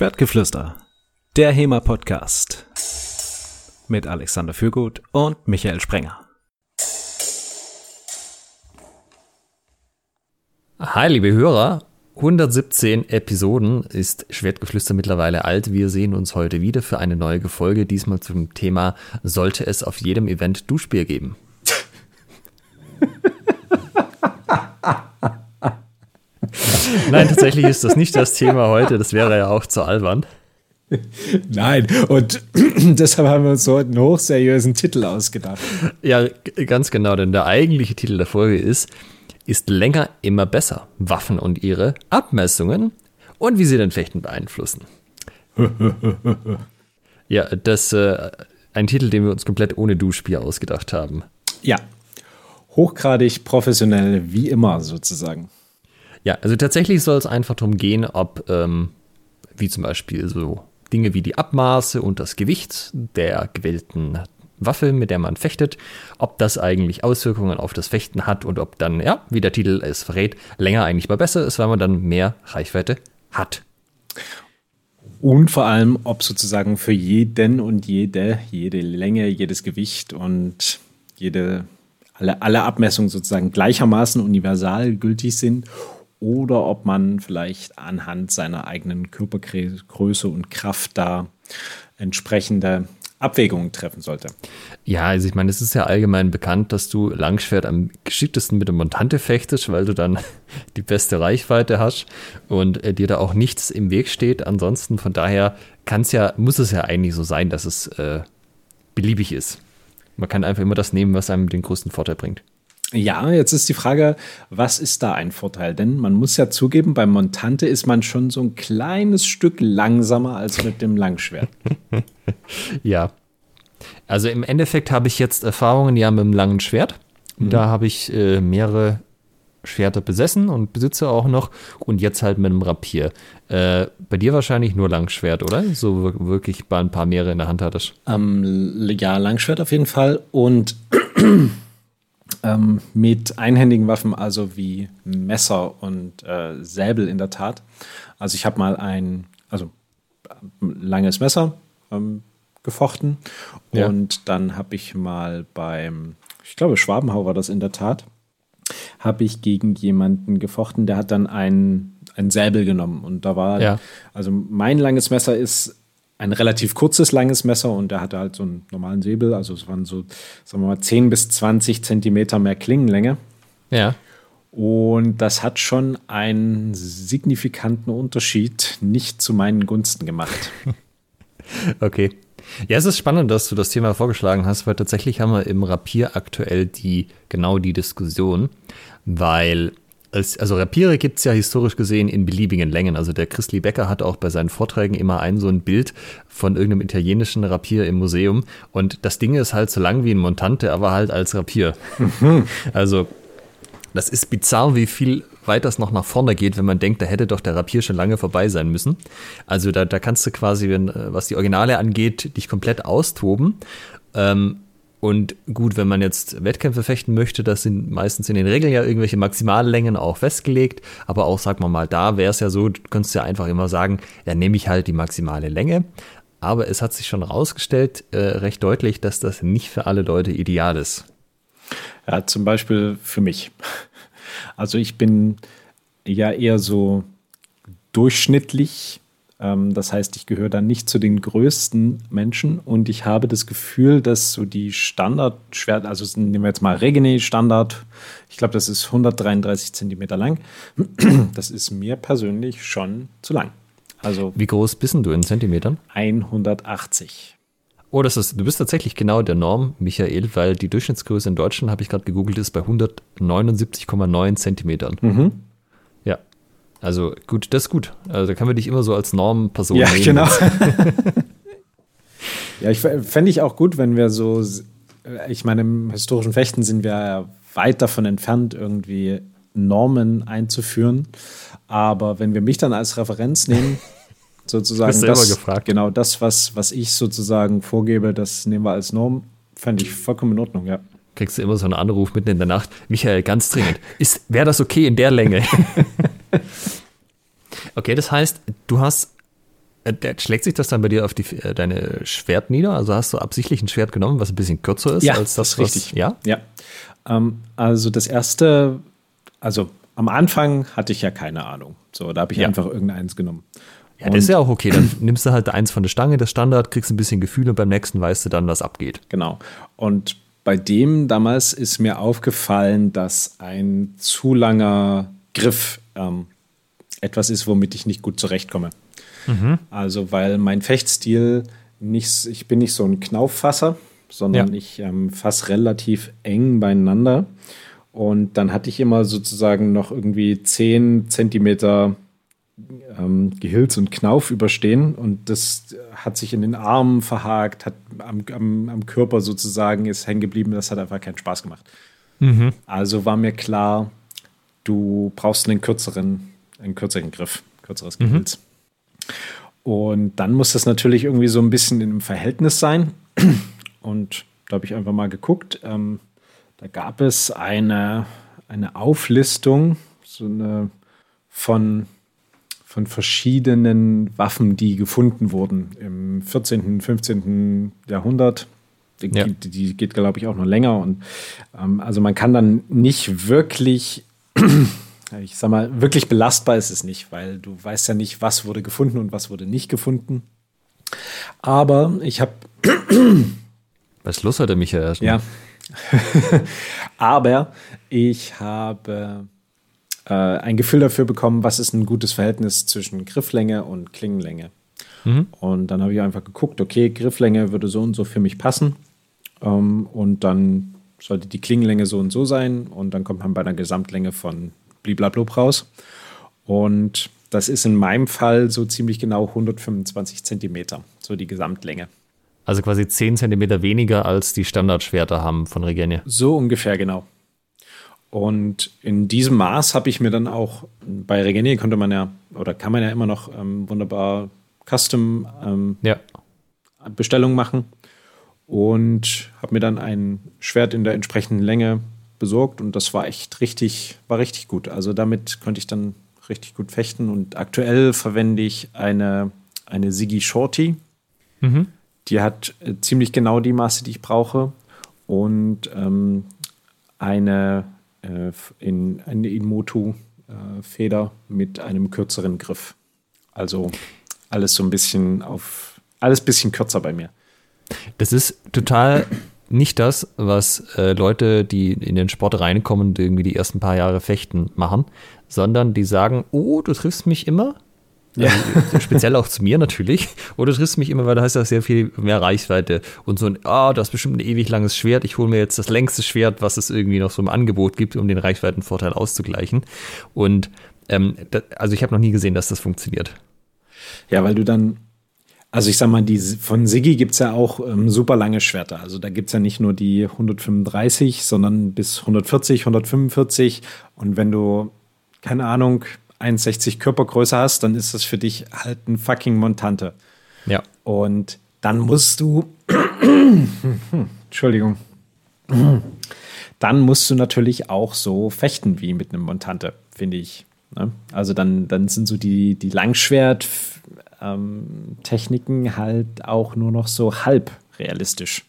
Schwertgeflüster, der HEMA-Podcast mit Alexander Fürgut und Michael Sprenger. Hi, liebe Hörer. 117 Episoden ist Schwertgeflüster mittlerweile alt. Wir sehen uns heute wieder für eine neue Folge, diesmal zum Thema Sollte es auf jedem Event Duschbier geben? Nein, tatsächlich ist das nicht das Thema heute. Das wäre ja auch zu albern. Nein, und deshalb haben wir uns so einen hochseriösen Titel ausgedacht. Ja, ganz genau, denn der eigentliche Titel der Folge ist, ist länger immer besser. Waffen und ihre Abmessungen und wie sie den Fechten beeinflussen. ja, das äh, ein Titel, den wir uns komplett ohne Duschbier ausgedacht haben. Ja, hochgradig professionell, wie immer sozusagen. Ja, also tatsächlich soll es einfach darum gehen, ob, ähm, wie zum Beispiel so Dinge wie die Abmaße und das Gewicht der gewählten Waffe, mit der man fechtet, ob das eigentlich Auswirkungen auf das Fechten hat und ob dann, ja, wie der Titel es verrät, länger eigentlich mal besser ist, weil man dann mehr Reichweite hat. Und vor allem, ob sozusagen für jeden und jede, jede Länge, jedes Gewicht und jede, alle, alle Abmessungen sozusagen gleichermaßen universal gültig sind oder ob man vielleicht anhand seiner eigenen Körpergröße und Kraft da entsprechende Abwägungen treffen sollte. Ja, also ich meine, es ist ja allgemein bekannt, dass du Langschwert am geschicktesten mit der Montante fechtest, weil du dann die beste Reichweite hast und äh, dir da auch nichts im Weg steht. Ansonsten von daher kann es ja, muss es ja eigentlich so sein, dass es äh, beliebig ist. Man kann einfach immer das nehmen, was einem den größten Vorteil bringt. Ja, jetzt ist die Frage, was ist da ein Vorteil? Denn man muss ja zugeben, beim Montante ist man schon so ein kleines Stück langsamer als mit dem Langschwert. ja. Also im Endeffekt habe ich jetzt Erfahrungen ja mit dem langen Schwert. Mhm. Da habe ich äh, mehrere Schwerter besessen und besitze auch noch und jetzt halt mit einem Rapier. Äh, bei dir wahrscheinlich nur Langschwert, oder? So wirklich bei ein paar mehrere in der Hand hattest. Ähm, ja, Langschwert auf jeden Fall und ähm, mit einhändigen Waffen, also wie Messer und äh, Säbel in der Tat. Also ich habe mal ein, also langes Messer ähm, gefochten ja. und dann habe ich mal beim, ich glaube Schwabenhau war das in der Tat, habe ich gegen jemanden gefochten, der hat dann ein, ein Säbel genommen und da war, ja. also mein langes Messer ist ein relativ kurzes, langes Messer und der hatte halt so einen normalen Säbel. Also es waren so, sagen wir mal, 10 bis 20 Zentimeter mehr Klingenlänge. Ja. Und das hat schon einen signifikanten Unterschied nicht zu meinen Gunsten gemacht. okay. Ja, es ist spannend, dass du das Thema vorgeschlagen hast, weil tatsächlich haben wir im Rapier aktuell die genau die Diskussion, weil also Rapiere gibt es ja historisch gesehen in beliebigen Längen. Also der Christli Becker hat auch bei seinen Vorträgen immer ein so ein Bild von irgendeinem italienischen Rapier im Museum. Und das Ding ist halt so lang wie ein Montante, aber halt als Rapier. Mhm. Also das ist bizarr, wie viel weit das noch nach vorne geht, wenn man denkt, da hätte doch der Rapier schon lange vorbei sein müssen. Also da, da kannst du quasi, wenn, äh, was die Originale angeht, dich komplett austoben. Ähm, und gut, wenn man jetzt Wettkämpfe fechten möchte, das sind meistens in den Regeln ja irgendwelche Maximallängen auch festgelegt. Aber auch, sag mal mal, da wäre es ja so, du könntest ja einfach immer sagen, ja, nehme ich halt die maximale Länge. Aber es hat sich schon herausgestellt, äh, recht deutlich, dass das nicht für alle Leute ideal ist. Ja, zum Beispiel für mich. Also ich bin ja eher so durchschnittlich das heißt, ich gehöre dann nicht zu den größten Menschen und ich habe das Gefühl, dass so die Standardschwert, also nehmen wir jetzt mal Regene Standard, ich glaube, das ist 133 Zentimeter lang. Das ist mir persönlich schon zu lang. Also Wie groß bist du in Zentimetern? 180. Oh, das ist, du bist tatsächlich genau der Norm, Michael, weil die Durchschnittsgröße in Deutschland, habe ich gerade gegoogelt, ist bei 179,9 Zentimetern. Mhm. Also gut, das ist gut. Also da kann man dich immer so als Normperson ja, nehmen. Genau. ja, ich fände ich auch gut, wenn wir so, ich meine, im historischen Fechten sind wir ja weit davon entfernt, irgendwie Normen einzuführen. Aber wenn wir mich dann als Referenz nehmen, sozusagen das, gefragt. genau das, was, was ich sozusagen vorgebe, das nehmen wir als Norm, fände ich vollkommen in Ordnung, ja kriegst du immer so einen Anruf mitten in der Nacht. Michael, ganz dringend. wäre das okay in der Länge? okay, das heißt, du hast Äh, schlägt sich das dann bei dir auf die, äh, deine Schwert nieder? Also hast du absichtlich ein Schwert genommen, was ein bisschen kürzer ist ja, als das, das ist richtig. Was, ja? Ja. Ähm, also das erste, also am Anfang hatte ich ja keine Ahnung. So, da habe ich Ja. einfach irgendeins genommen. Ja, das ist ja auch okay. Dann nimmst du halt eins von der Stange, das Standard, kriegst ein bisschen Gefühl und beim nächsten weißt du dann, was abgeht. Genau. Und bei dem damals ist mir aufgefallen, dass ein zu langer Griff ähm, etwas ist, womit ich nicht gut zurechtkomme. Also, weil mein Fechtstil nicht, ich bin nicht so ein Knauffasser, sondern Ja. ich ähm, fasse relativ eng beieinander. Und dann hatte ich immer sozusagen noch irgendwie 10 Zentimeter ähm, Gehilz und Knauf überstehen und das hat sich in den Armen verhakt, hat am, am, am Körper sozusagen ist hängen geblieben. Das hat einfach keinen Spaß gemacht. Also war mir klar, du brauchst einen kürzeren, einen kürzeren Griff, kürzeres Gehilz. Und dann muss das natürlich irgendwie so ein bisschen in einem Verhältnis sein. Und da habe ich einfach mal geguckt. Ähm, da gab es eine, eine Auflistung so eine, von, von verschiedenen Waffen, die gefunden wurden im 14., 15. Jahrhundert. Die, Ja. die, die geht, glaube ich, auch noch länger. Und ähm, also man kann dann nicht wirklich ich sag mal, wirklich belastbar ist es nicht, weil du weißt ja nicht, was wurde gefunden und was wurde nicht gefunden. Aber ich habe, Was los heute, Michael? ja, aber ich habe äh, ein Gefühl dafür bekommen, was ist ein gutes Verhältnis zwischen Grifflänge und Klingenlänge. Und dann habe ich einfach geguckt, okay, Grifflänge würde so und so für mich passen. Ähm, und dann sollte die Klingenlänge so und so sein. Und dann kommt man bei einer Gesamtlänge von bliblablub raus. Und das ist in meinem Fall so ziemlich genau 125 Zentimeter, so die Gesamtlänge. Also quasi 10 Zentimeter weniger als die Standardschwerter haben von Regenia. So ungefähr genau. Und in diesem Maß habe ich mir dann auch, bei Regenier konnte man ja, oder kann man ja immer noch ähm, wunderbar Custom ähm, Ja. Bestellung machen und habe mir dann ein Schwert in der entsprechenden Länge besorgt und das war echt richtig, war richtig gut. Also damit konnte ich dann richtig gut fechten und aktuell verwende ich eine, eine Sigi Shorty. Die hat äh, ziemlich genau die Maße, die ich brauche und ähm, eine, äh, in, eine Inmotu-Feder mit einem kürzeren Griff. Also alles so ein bisschen auf, alles bisschen kürzer bei mir. Das ist total nicht das, was äh, Leute, die in den Sport reinkommen und irgendwie die ersten paar Jahre fechten, machen, sondern die sagen, oh, du triffst mich immer. Ja. Also, speziell auch zu mir natürlich. Oh, du triffst mich immer, weil du hast ja sehr viel mehr Reichweite. Und so ein, ah, du hast bestimmt ein ewig langes Schwert. Ich hole mir jetzt das längste Schwert, was es irgendwie noch so im Angebot gibt, um den Reichweitenvorteil auszugleichen. Und ähm, da, also ich habe noch nie gesehen, dass das funktioniert. Ja, weil du dann, also ich sag mal, die von Siggi gibt es ja auch ähm, super lange Schwerter. Also da gibt es ja nicht nur die 135, sondern bis 140, 145. Und wenn du, keine Ahnung, 1,60 Körpergröße hast, dann ist das für dich halt ein fucking Montante. Ja. Und dann musst du, Entschuldigung, dann musst du natürlich auch so fechten wie mit einem Montante, finde ich. Ne? Also dann, dann sind so die, die Langschwert-Techniken halt auch nur noch so halb realistisch.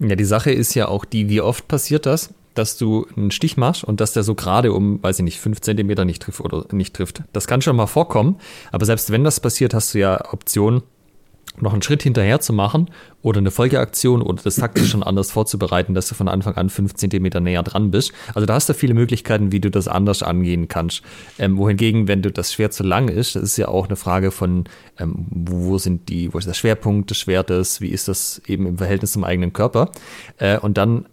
Ja, die Sache ist ja auch die, wie oft passiert das, dass du einen Stich machst und dass der so gerade um, weiß ich nicht, fünf Zentimeter nicht trifft oder nicht trifft. Das kann schon mal vorkommen, aber selbst wenn das passiert, hast du ja Optionen, noch einen Schritt hinterher zu machen oder eine Folgeaktion oder das taktisch schon anders vorzubereiten, dass du von Anfang an fünf Zentimeter näher dran bist. Also da hast du viele Möglichkeiten, wie du das anders angehen kannst. Ähm, wohingegen, wenn du das Schwert zu lang ist, das ist ja auch eine Frage von, ähm, wo sind die, wo ist der Schwerpunkt des Schwertes, wie ist das eben im Verhältnis zum eigenen Körper. Äh, und dann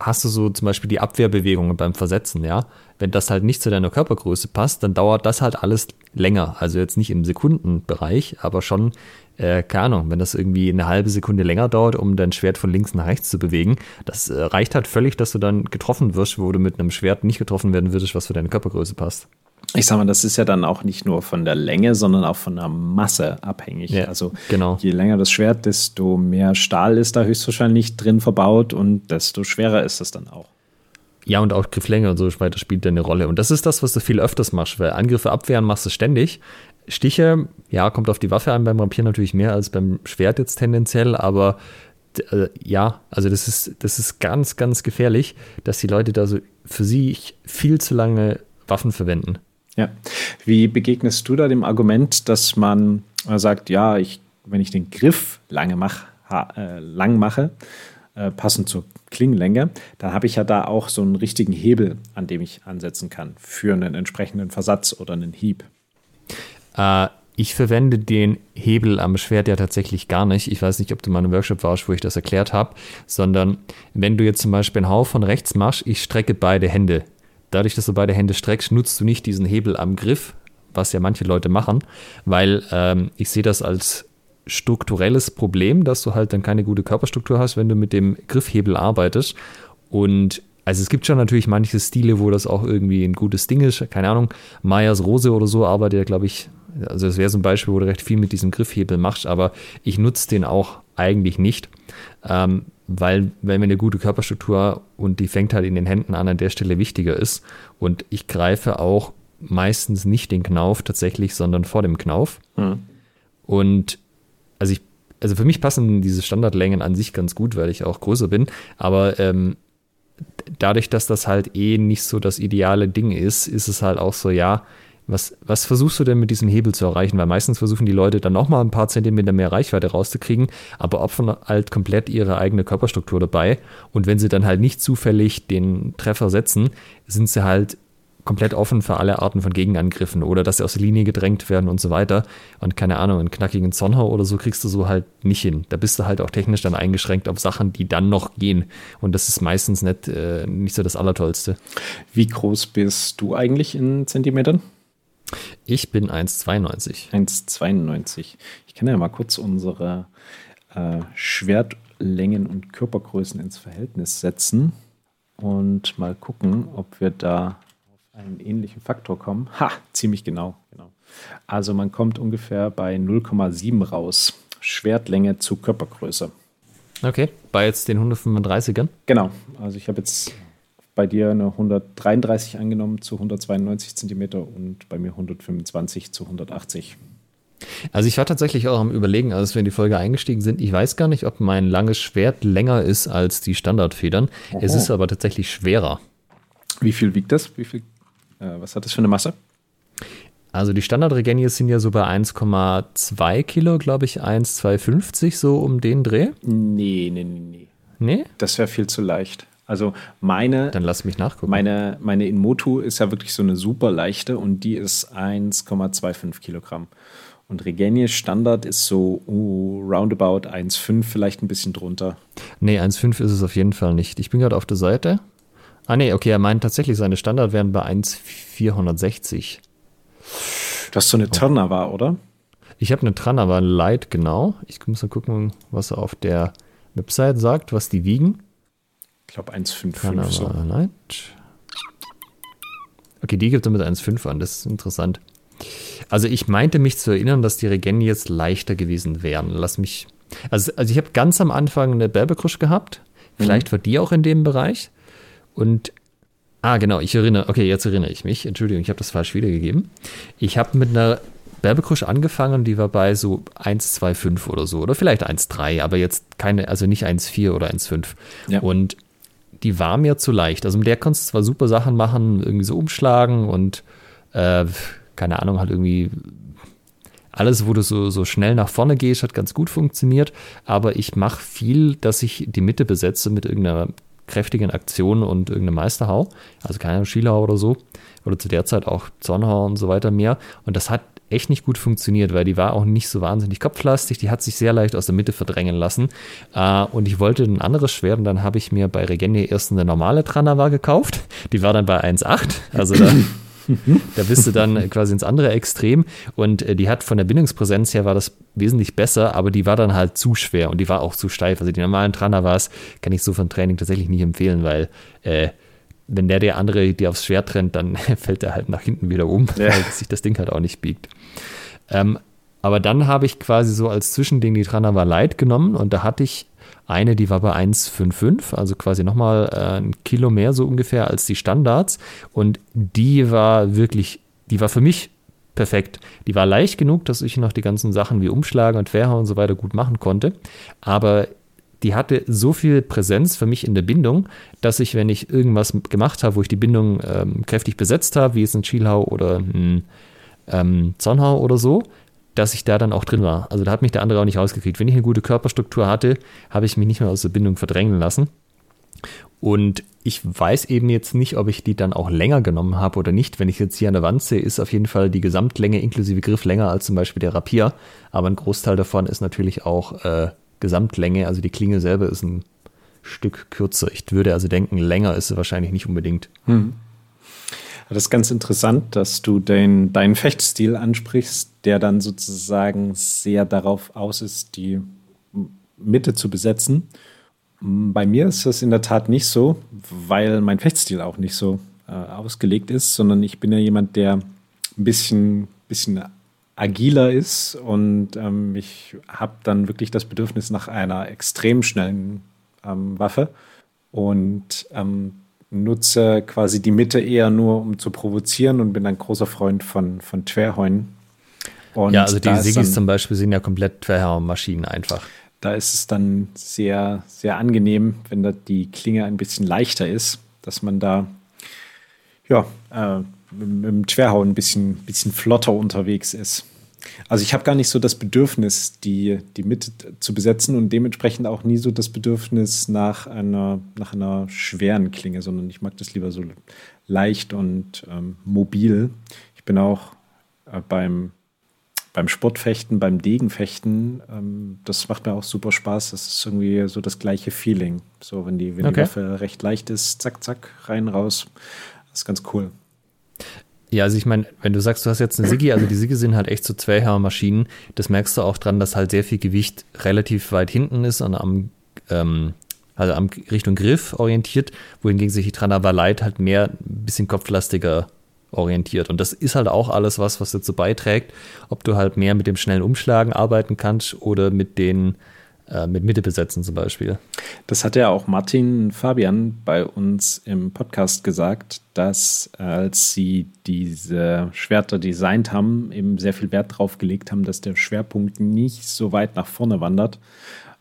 hast du so zum Beispiel die Abwehrbewegungen beim Versetzen, ja. Wenn das halt nicht zu deiner Körpergröße passt, dann dauert das halt alles länger. Also jetzt nicht im Sekundenbereich, aber schon, äh, keine Ahnung, wenn das irgendwie eine halbe Sekunde länger dauert, um dein Schwert von links nach rechts zu bewegen, das äh, reicht halt völlig, dass du dann getroffen wirst, wo du mit einem Schwert nicht getroffen werden würdest, was für deine Körpergröße passt. Ich sag mal, das ist ja dann auch nicht nur von der Länge, sondern auch von der Masse abhängig. Ja, also genau. je länger das Schwert, desto mehr Stahl ist da höchstwahrscheinlich drin verbaut und desto schwerer ist es dann auch. Ja, und auch Grifflänge und so weiter spielt da eine Rolle. Und das ist das, was du viel öfters machst, weil Angriffe abwehren machst du ständig. Stiche, ja, kommt auf die Waffe an, beim Rapier natürlich mehr als beim Schwert jetzt tendenziell, aber äh, ja, also das ist, das ist ganz, ganz gefährlich, dass die Leute da so für sich viel zu lange Waffen verwenden. Ja. Wie begegnest du da dem Argument, dass man sagt, ja, ich, wenn ich den Griff lange mach, äh, lang mache, äh, passend zur Klingenlänge, dann habe ich ja da auch so einen richtigen Hebel, an dem ich ansetzen kann für einen entsprechenden Versatz oder einen Hieb. Äh, ich verwende den Hebel am Schwert ja tatsächlich gar nicht. Ich weiß nicht, ob du mal im Workshop warst, wo ich das erklärt habe, sondern wenn du jetzt zum Beispiel einen Hau von rechts machst, ich strecke beide Hände. Dadurch, dass du beide Hände streckst, nutzt du nicht diesen Hebel am Griff, was ja manche Leute machen, weil ähm, ich sehe das als strukturelles Problem, dass du halt dann keine gute Körperstruktur hast, wenn du mit dem Griffhebel arbeitest. Und also es gibt schon natürlich manche Stile, wo das auch irgendwie ein gutes Ding ist. Keine Ahnung, Meyers Rose oder so arbeitet ja, glaube ich, also das wäre so ein Beispiel, wo du recht viel mit diesem Griffhebel machst, aber ich nutze den auch eigentlich nicht, ähm, weil wenn mir eine gute Körperstruktur und die fängt halt in den Händen an, an der Stelle wichtiger ist. Und ich greife auch meistens nicht den Knauf tatsächlich, sondern vor dem Knauf. Mhm. Und also ich, also für mich passen diese Standardlängen an sich ganz gut, weil ich auch größer bin, aber ähm, dadurch, dass das halt eh nicht so das ideale Ding ist, ist es halt auch so, ja, was, was versuchst du denn mit diesem Hebel zu erreichen? Weil meistens versuchen die Leute dann nochmal ein paar Zentimeter mehr Reichweite rauszukriegen, aber opfern halt komplett ihre eigene Körperstruktur dabei. Und wenn sie dann halt nicht zufällig den Treffer setzen, sind sie halt komplett offen für alle Arten von Gegenangriffen oder dass sie aus der Linie gedrängt werden und so weiter. Und keine Ahnung, einen knackigen Zonhau oder so kriegst du so halt nicht hin. Da bist du halt auch technisch dann eingeschränkt auf Sachen, die dann noch gehen. Und das ist meistens nicht, äh, nicht so das Allertollste. Wie groß bist du eigentlich in Zentimetern? Ich bin 1,92. 1,92. Ich kann ja mal kurz unsere äh, Schwertlängen und Körpergrößen ins Verhältnis setzen und mal gucken, ob wir da einen ähnlichen Faktor kommen. Ha, ziemlich genau. genau. Also man kommt ungefähr bei 0,7 raus. Schwertlänge zu Körpergröße. Okay, bei jetzt den 135ern? Genau, also ich habe jetzt bei dir eine 133 angenommen zu 192 Zentimeter und bei mir 125 zu 180. Also ich war tatsächlich auch am Überlegen, als wir in die Folge eingestiegen sind. Ich weiß gar nicht, ob mein langes Schwert länger ist als die Standardfedern. Oho. Es ist aber tatsächlich schwerer. Wie viel wiegt das? Wie viel äh, was hat das für eine Masse? Also die Standard-Regenias sind ja so bei 1,2 Kilo, glaube ich, 1,250 so um den Dreh. Nee, nee, nee, nee. Nee? Das wäre viel zu leicht. Also meine. Dann lass mich nachgucken. Meine, meine Inmotu ist ja wirklich so eine super leichte und die ist 1,25 Kilogramm. Und Regenius Standard ist so uh, roundabout 1,5, vielleicht ein bisschen drunter. Nee, 1,5 ist es auf jeden Fall nicht. Ich bin gerade auf der Seite. Ah, nee, okay, er meint tatsächlich, seine Standard wären bei 1,460. Du hast so eine Turnava, oder? Ich habe eine Tranava Light, genau. Ich muss mal gucken, was er auf der Website sagt, was die wiegen. Ich glaube 1,55 so. Light. Okay, die gibt er mit 1,5 an, das ist interessant. Also ich meinte mich zu erinnern, dass die Regen jetzt leichter gewesen wären. Lass mich. Also, also ich habe ganz am Anfang eine Berbekrusch gehabt. Vielleicht mhm. war die auch in dem Bereich. Und, ah, genau, ich erinnere, okay, jetzt erinnere ich mich. Entschuldigung, ich habe das falsch wiedergegeben. Ich habe mit einer Berbekrusch angefangen, die war bei so 1,25 oder so, oder vielleicht 1,3, aber jetzt keine, also nicht 1,4 oder 1,5. Ja. Und die war mir zu leicht. Also mit der konntest du zwar super Sachen machen, irgendwie so umschlagen und äh, keine Ahnung, halt irgendwie alles, wo du so, so schnell nach vorne gehst, hat ganz gut funktioniert. Aber ich mache viel, dass ich die Mitte besetze mit irgendeiner kräftigen Aktionen und irgendeine Meisterhau, also keine Skilauer oder so, oder zu der Zeit auch Zornhau und so weiter mehr. Und das hat echt nicht gut funktioniert, weil die war auch nicht so wahnsinnig kopflastig, die hat sich sehr leicht aus der Mitte verdrängen lassen. Äh, und ich wollte ein anderes Schwert und dann habe ich mir bei Regenie erst eine normale Tranava gekauft. Die war dann bei 1,8. Also da da bist du dann quasi ins andere Extrem und äh, die hat von der Bindungspräsenz her war das wesentlich besser, aber die war dann halt zu schwer und die war auch zu steif. Also die normalen Trana war es, kann ich so von Training tatsächlich nicht empfehlen, weil äh, wenn der der andere die aufs Schwert trennt, dann fällt er halt nach hinten wieder um, ja. weil sich das Ding halt auch nicht biegt. Ähm, aber dann habe ich quasi so als Zwischending die Tranava Light genommen und da hatte ich eine, die war bei 1,55, also quasi nochmal äh, ein Kilo mehr so ungefähr als die Standards. Und die war wirklich, die war für mich perfekt. Die war leicht genug, dass ich noch die ganzen Sachen wie Umschlagen und Querhauen und so weiter gut machen konnte. Aber die hatte so viel Präsenz für mich in der Bindung, dass ich, wenn ich irgendwas gemacht habe, wo ich die Bindung ähm, kräftig besetzt habe, wie jetzt ein Schielhau oder ein ähm, Zornhau oder so, dass ich da dann auch drin war. Also da hat mich der andere auch nicht rausgekriegt. Wenn ich eine gute Körperstruktur hatte, habe ich mich nicht mehr aus der Bindung verdrängen lassen. Und ich weiß eben jetzt nicht, ob ich die dann auch länger genommen habe oder nicht. Wenn ich jetzt hier an der Wand sehe, ist auf jeden Fall die Gesamtlänge inklusive Griff länger als zum Beispiel der Rapier. Aber ein Großteil davon ist natürlich auch äh, Gesamtlänge. Also die Klinge selber ist ein Stück kürzer. Ich würde also denken, länger ist sie wahrscheinlich nicht unbedingt. Hm. Das ist ganz interessant, dass du den, deinen Fechtstil ansprichst, der dann sozusagen sehr darauf aus ist, die Mitte zu besetzen. Bei mir ist das in der Tat nicht so, weil mein Fechtstil auch nicht so äh, ausgelegt ist, sondern ich bin ja jemand, der ein bisschen, bisschen agiler ist und ähm, ich habe dann wirklich das Bedürfnis nach einer extrem schnellen ähm, Waffe und ähm, nutze quasi die Mitte eher nur, um zu provozieren und bin ein großer Freund von, von Twerheuen. Und ja, also die Sigis zum Beispiel sind ja komplett Twerheim-Maschinen einfach. Da ist es dann sehr, sehr angenehm, wenn da die Klinge ein bisschen leichter ist, dass man da ja, äh, mit, dem Twerhauen ein bisschen, bisschen flotter unterwegs ist. Also ich habe gar nicht so das Bedürfnis, die, die Mitte zu besetzen und dementsprechend auch nie so das Bedürfnis nach einer, nach einer schweren Klinge, sondern ich mag das lieber so leicht und ähm, mobil. Ich bin auch äh, beim, beim Sportfechten, beim Degenfechten, ähm, das macht mir auch super Spaß. Das ist irgendwie so das gleiche Feeling. So, wenn die, wenn okay. die Waffe recht leicht ist, zack, zack, rein, raus. Das ist ganz cool. Ja, also ich meine, wenn du sagst, du hast jetzt eine Sigi, also die Sigi sind halt echt so Zweihammer-Maschinen, das merkst du auch dran, dass halt sehr viel Gewicht relativ weit hinten ist und am, ähm, also am Richtung Griff orientiert, wohingegen sich die Tranava Light halt mehr ein bisschen kopflastiger orientiert. Und das ist halt auch alles was, was dazu beiträgt, ob du halt mehr mit dem schnellen Umschlagen arbeiten kannst oder mit den äh, mit Mitte besetzen zum Beispiel. Das hat ja auch Martin Fabian bei uns im Podcast gesagt, dass als sie diese Schwerter designt haben, eben sehr viel Wert darauf gelegt haben, dass der Schwerpunkt nicht so weit nach vorne wandert,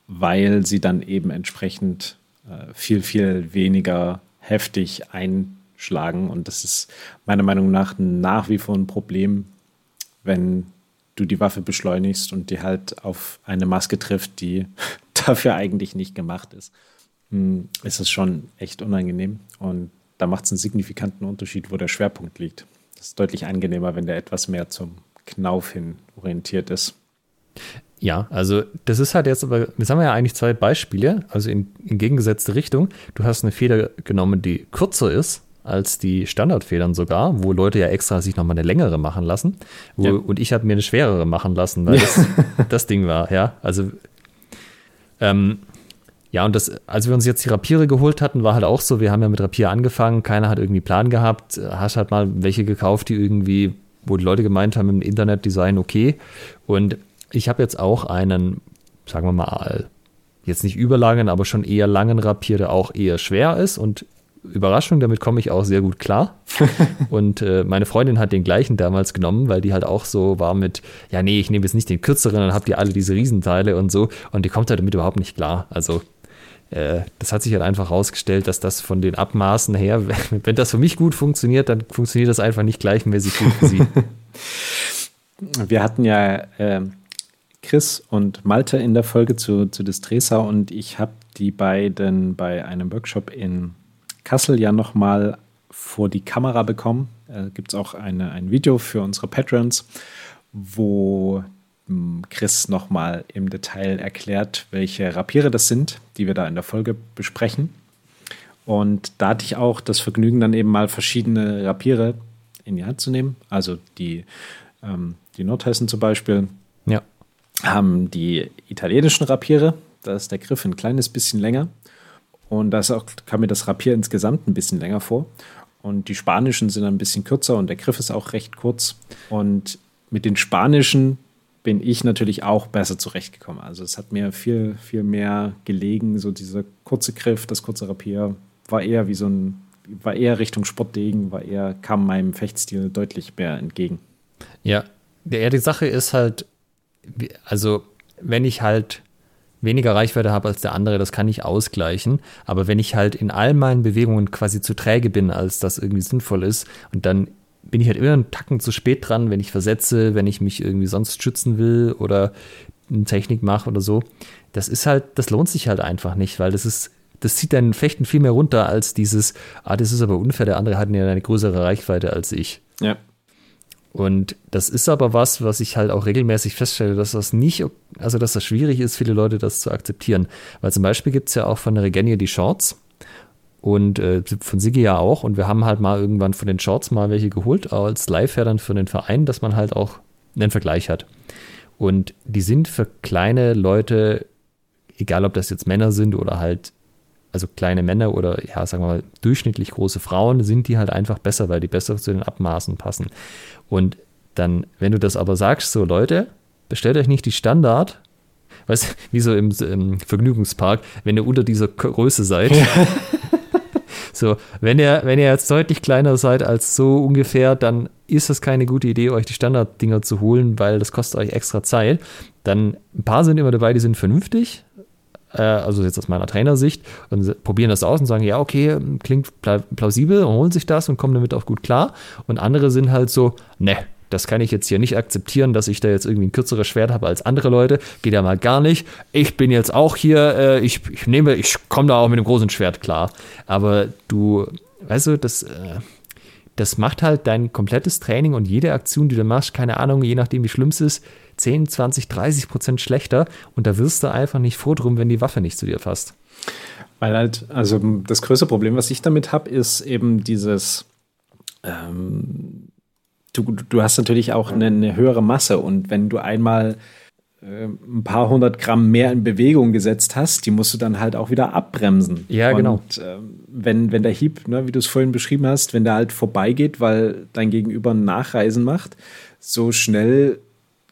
weil sie dann eben entsprechend äh, viel, viel weniger heftig einschlagen. Und das ist meiner Meinung nach nach wie vor ein Problem, wenn du die Waffe beschleunigst und die halt auf eine Maske trifft, die dafür eigentlich nicht gemacht ist, hm, ist es schon echt unangenehm. Und da macht es einen signifikanten Unterschied, wo der Schwerpunkt liegt. Das ist deutlich angenehmer, wenn der etwas mehr zum Knauf hin orientiert ist. Ja, also das ist halt jetzt aber, jetzt haben wir ja eigentlich zwei Beispiele, also in, in gegengesetzte Richtung. Du hast eine Feder genommen, die kürzer ist als die Standardfedern sogar, wo Leute ja extra sich nochmal eine längere machen lassen. Wo, ja. Und ich habe mir eine schwerere machen lassen, weil das, das Ding war, ja. Also, ähm, ja, und das, als wir uns jetzt die Rapiere geholt hatten, war halt auch so, wir haben ja mit Rapier angefangen, keiner hat irgendwie Plan gehabt, hast halt mal welche gekauft, die irgendwie, wo die Leute gemeint haben im Internet, die seien okay. Und ich habe jetzt auch einen, sagen wir mal, jetzt nicht überlangen, aber schon eher langen Rapier, der auch eher schwer ist und Überraschung, damit komme ich auch sehr gut klar. und äh, meine Freundin hat den gleichen damals genommen, weil die halt auch so war mit, ja, nee, ich nehme jetzt nicht den kürzeren, dann habt ihr alle diese Riesenteile und so. Und die kommt halt damit überhaupt nicht klar. Also äh, das hat sich halt einfach herausgestellt, dass das von den Abmaßen her, wenn das für mich gut funktioniert, dann funktioniert das einfach nicht gleichmäßig gut für sie. Wir hatten ja äh, Chris und Malte in der Folge zu, zu Distresa und ich habe die beiden bei einem Workshop in Kassel ja nochmal vor die Kamera bekommen. Äh, Gibt es auch eine, ein Video für unsere Patrons, wo hm, Chris nochmal im Detail erklärt, welche Rapiere das sind, die wir da in der Folge besprechen. Und da hatte ich auch das Vergnügen, dann eben mal verschiedene Rapiere in die Hand zu nehmen. Also die, ähm, die Nordhessen zum Beispiel ja. haben die italienischen Rapiere. Da ist der Griff ein kleines bisschen länger. Und da kam mir das Rapier insgesamt ein bisschen länger vor. Und die spanischen sind ein bisschen kürzer und der Griff ist auch recht kurz. Und mit den spanischen bin ich natürlich auch besser zurechtgekommen. Also es hat mir viel, viel mehr gelegen. So dieser kurze Griff, das kurze Rapier war eher wie so ein, war eher Richtung Sportdegen, war eher, kam meinem Fechtstil deutlich mehr entgegen. Ja, ja, die Sache ist halt, also wenn ich halt weniger Reichweite habe als der andere, das kann ich ausgleichen. Aber wenn ich halt in all meinen Bewegungen quasi zu träge bin, als das irgendwie sinnvoll ist, und dann bin ich halt immer einen Tacken zu spät dran, wenn ich versetze, wenn ich mich irgendwie sonst schützen will oder eine Technik mache oder so. Das ist halt, das lohnt sich halt einfach nicht, weil das ist, das zieht dein Fechten viel mehr runter als dieses, ah, das ist aber unfair, der andere hat ja eine größere Reichweite als ich. Ja. Und das ist aber was, was ich halt auch regelmäßig feststelle, dass das nicht, also dass das schwierig ist, viele Leute das zu akzeptieren. Weil zum Beispiel gibt es ja auch von der Regenia die Shorts und äh, von Sigi ja auch. Und wir haben halt mal irgendwann von den Shorts mal welche geholt, als Live-Fair dann für den Verein, dass man halt auch einen Vergleich hat. Und die sind für kleine Leute, egal ob das jetzt Männer sind oder halt, also kleine Männer oder ja, sagen wir mal, durchschnittlich große Frauen, sind die halt einfach besser, weil die besser zu den Abmaßen passen. Und dann, wenn du das aber sagst, so Leute, bestellt euch nicht die Standard, weißt wie so im, im Vergnügungspark, wenn ihr unter dieser Größe seid. Ja. so, wenn ihr, wenn ihr jetzt deutlich kleiner seid als so ungefähr, dann ist das keine gute Idee, euch die Standarddinger zu holen, weil das kostet euch extra Zeit. Dann ein paar sind immer dabei, die sind vernünftig, also jetzt aus meiner Trainersicht, und probieren das aus und sagen, ja, okay, klingt plausibel und holen sich das und kommen damit auch gut klar. Und andere sind halt so, ne, das kann ich jetzt hier nicht akzeptieren, dass ich da jetzt irgendwie ein kürzeres Schwert habe als andere Leute. Geht ja mal gar nicht. Ich bin jetzt auch hier, äh, ich, ich nehme, ich komme da auch mit einem großen Schwert klar. Aber du, weißt du, das, äh, das macht halt dein komplettes Training und jede Aktion, die du machst, keine Ahnung, je nachdem wie schlimm es ist, 10, 20, 30 Prozent schlechter und da wirst du einfach nicht froh drum, wenn die Waffe nicht zu dir fasst. Weil halt, also das größte Problem, was ich damit habe, ist eben dieses, ähm, du, du hast natürlich auch eine, eine, höhere Masse und wenn du einmal äh, ein paar hundert Gramm mehr in Bewegung gesetzt hast, die musst du dann halt auch wieder abbremsen. Ja, genau. Und äh, wenn, wenn der Hieb, ne, wie du es vorhin beschrieben hast, wenn der halt vorbeigeht, weil dein Gegenüber ein Nachreisen macht, so schnell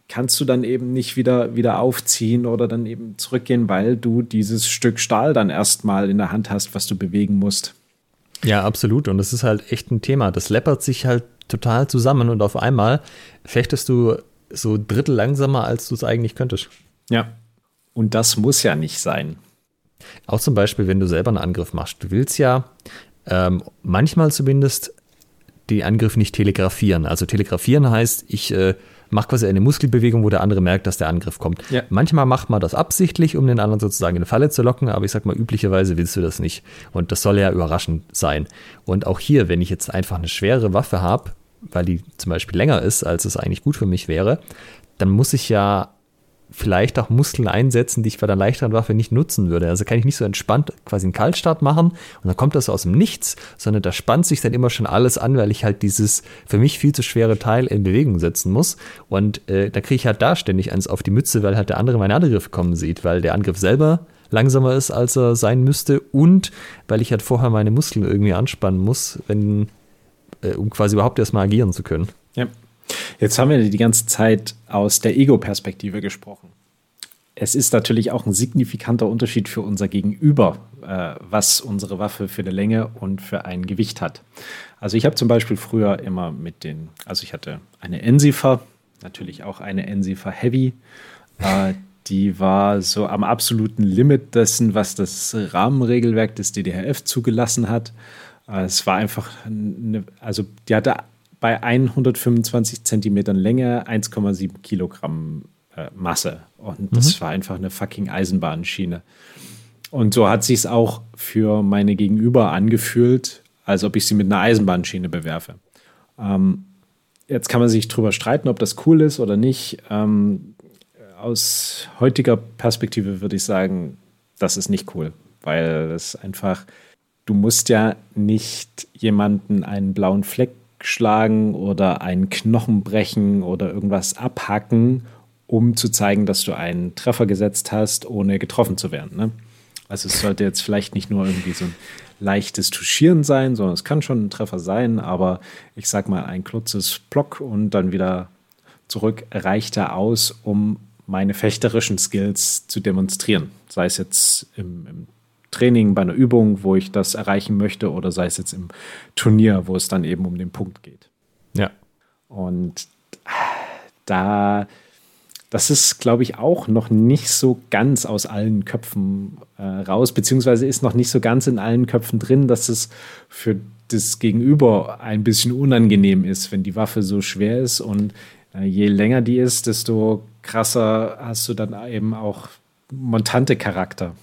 kannst du dann eben nicht wieder, wieder aufziehen oder dann eben zurückgehen, weil du dieses Stück Stahl dann erstmal in der Hand hast, was du bewegen musst. Ja, absolut. Und das ist halt echt ein Thema. Das läppert sich halt total zusammen und auf einmal fechtest du so Drittel langsamer, als du es eigentlich könntest. Ja. Und das muss ja nicht sein. Auch zum Beispiel, wenn du selber einen Angriff machst. Du willst ja ähm, manchmal zumindest den Angriff nicht telegrafieren. Also telegrafieren heißt, ich äh, macht quasi eine Muskelbewegung, wo der andere merkt, dass der Angriff kommt. Ja. Manchmal macht man das absichtlich, um den anderen sozusagen in eine Falle zu locken, aber ich sag mal, üblicherweise willst du das nicht. Und das soll ja überraschend sein. Und auch hier, wenn ich jetzt einfach eine schwere Waffe habe, weil die zum Beispiel länger ist, als es eigentlich gut für mich wäre, dann muss ich ja vielleicht auch Muskeln einsetzen, die ich bei der leichteren Waffe nicht nutzen würde. Also kann ich nicht so entspannt quasi einen Kaltstart machen und dann kommt das aus dem Nichts, sondern da spannt sich dann immer schon alles an, weil ich halt dieses für mich viel zu schwere Teil in Bewegung setzen muss. Und äh, da kriege ich halt da ständig eins auf die Mütze, weil halt der andere meine Angriffe kommen sieht, weil der Angriff selber langsamer ist, als er sein müsste und weil ich halt vorher meine Muskeln irgendwie anspannen muss, wenn, äh, um quasi überhaupt erstmal agieren zu können. Ja. Jetzt haben wir die ganze Zeit aus der Ego-Perspektive gesprochen. Es ist natürlich auch ein signifikanter Unterschied für unser Gegenüber, äh, was unsere Waffe für eine Länge und für ein Gewicht hat. Also ich habe zum Beispiel früher immer mit den, also ich hatte eine Ensifer, natürlich auch eine Ensifer Heavy. Äh, die war so am absoluten Limit dessen, was das Rahmenregelwerk des DDRF zugelassen hat. Äh, es war einfach, eine, also die hatte bei 125 Zentimetern Länge 1,7 Kilogramm äh, Masse. Und das mhm. war einfach eine fucking Eisenbahnschiene. Und so hat sich es auch für meine Gegenüber angefühlt, als ob ich sie mit einer Eisenbahnschiene bewerfe. Ähm, jetzt kann man sich drüber streiten, ob das cool ist oder nicht. Ähm, aus heutiger Perspektive würde ich sagen, das ist nicht cool, weil es einfach, du musst ja nicht jemanden einen blauen Fleck schlagen oder einen Knochen brechen oder irgendwas abhacken, um zu zeigen, dass du einen Treffer gesetzt hast, ohne getroffen zu werden. Ne? Also es sollte jetzt vielleicht nicht nur irgendwie so ein leichtes Touchieren sein, sondern es kann schon ein Treffer sein, aber ich sag mal, ein kurzes Block und dann wieder zurück reicht da aus, um meine fechterischen Skills zu demonstrieren. Sei es jetzt im, im Training, bei einer Übung, wo ich das erreichen möchte, oder sei es jetzt im Turnier, wo es dann eben um den Punkt geht. Ja. Und da, das ist, glaube ich, auch noch nicht so ganz aus allen Köpfen äh, raus, beziehungsweise ist noch nicht so ganz in allen Köpfen drin, dass es für das Gegenüber ein bisschen unangenehm ist, wenn die Waffe so schwer ist und äh, je länger die ist, desto krasser hast du dann eben auch montante Charakter.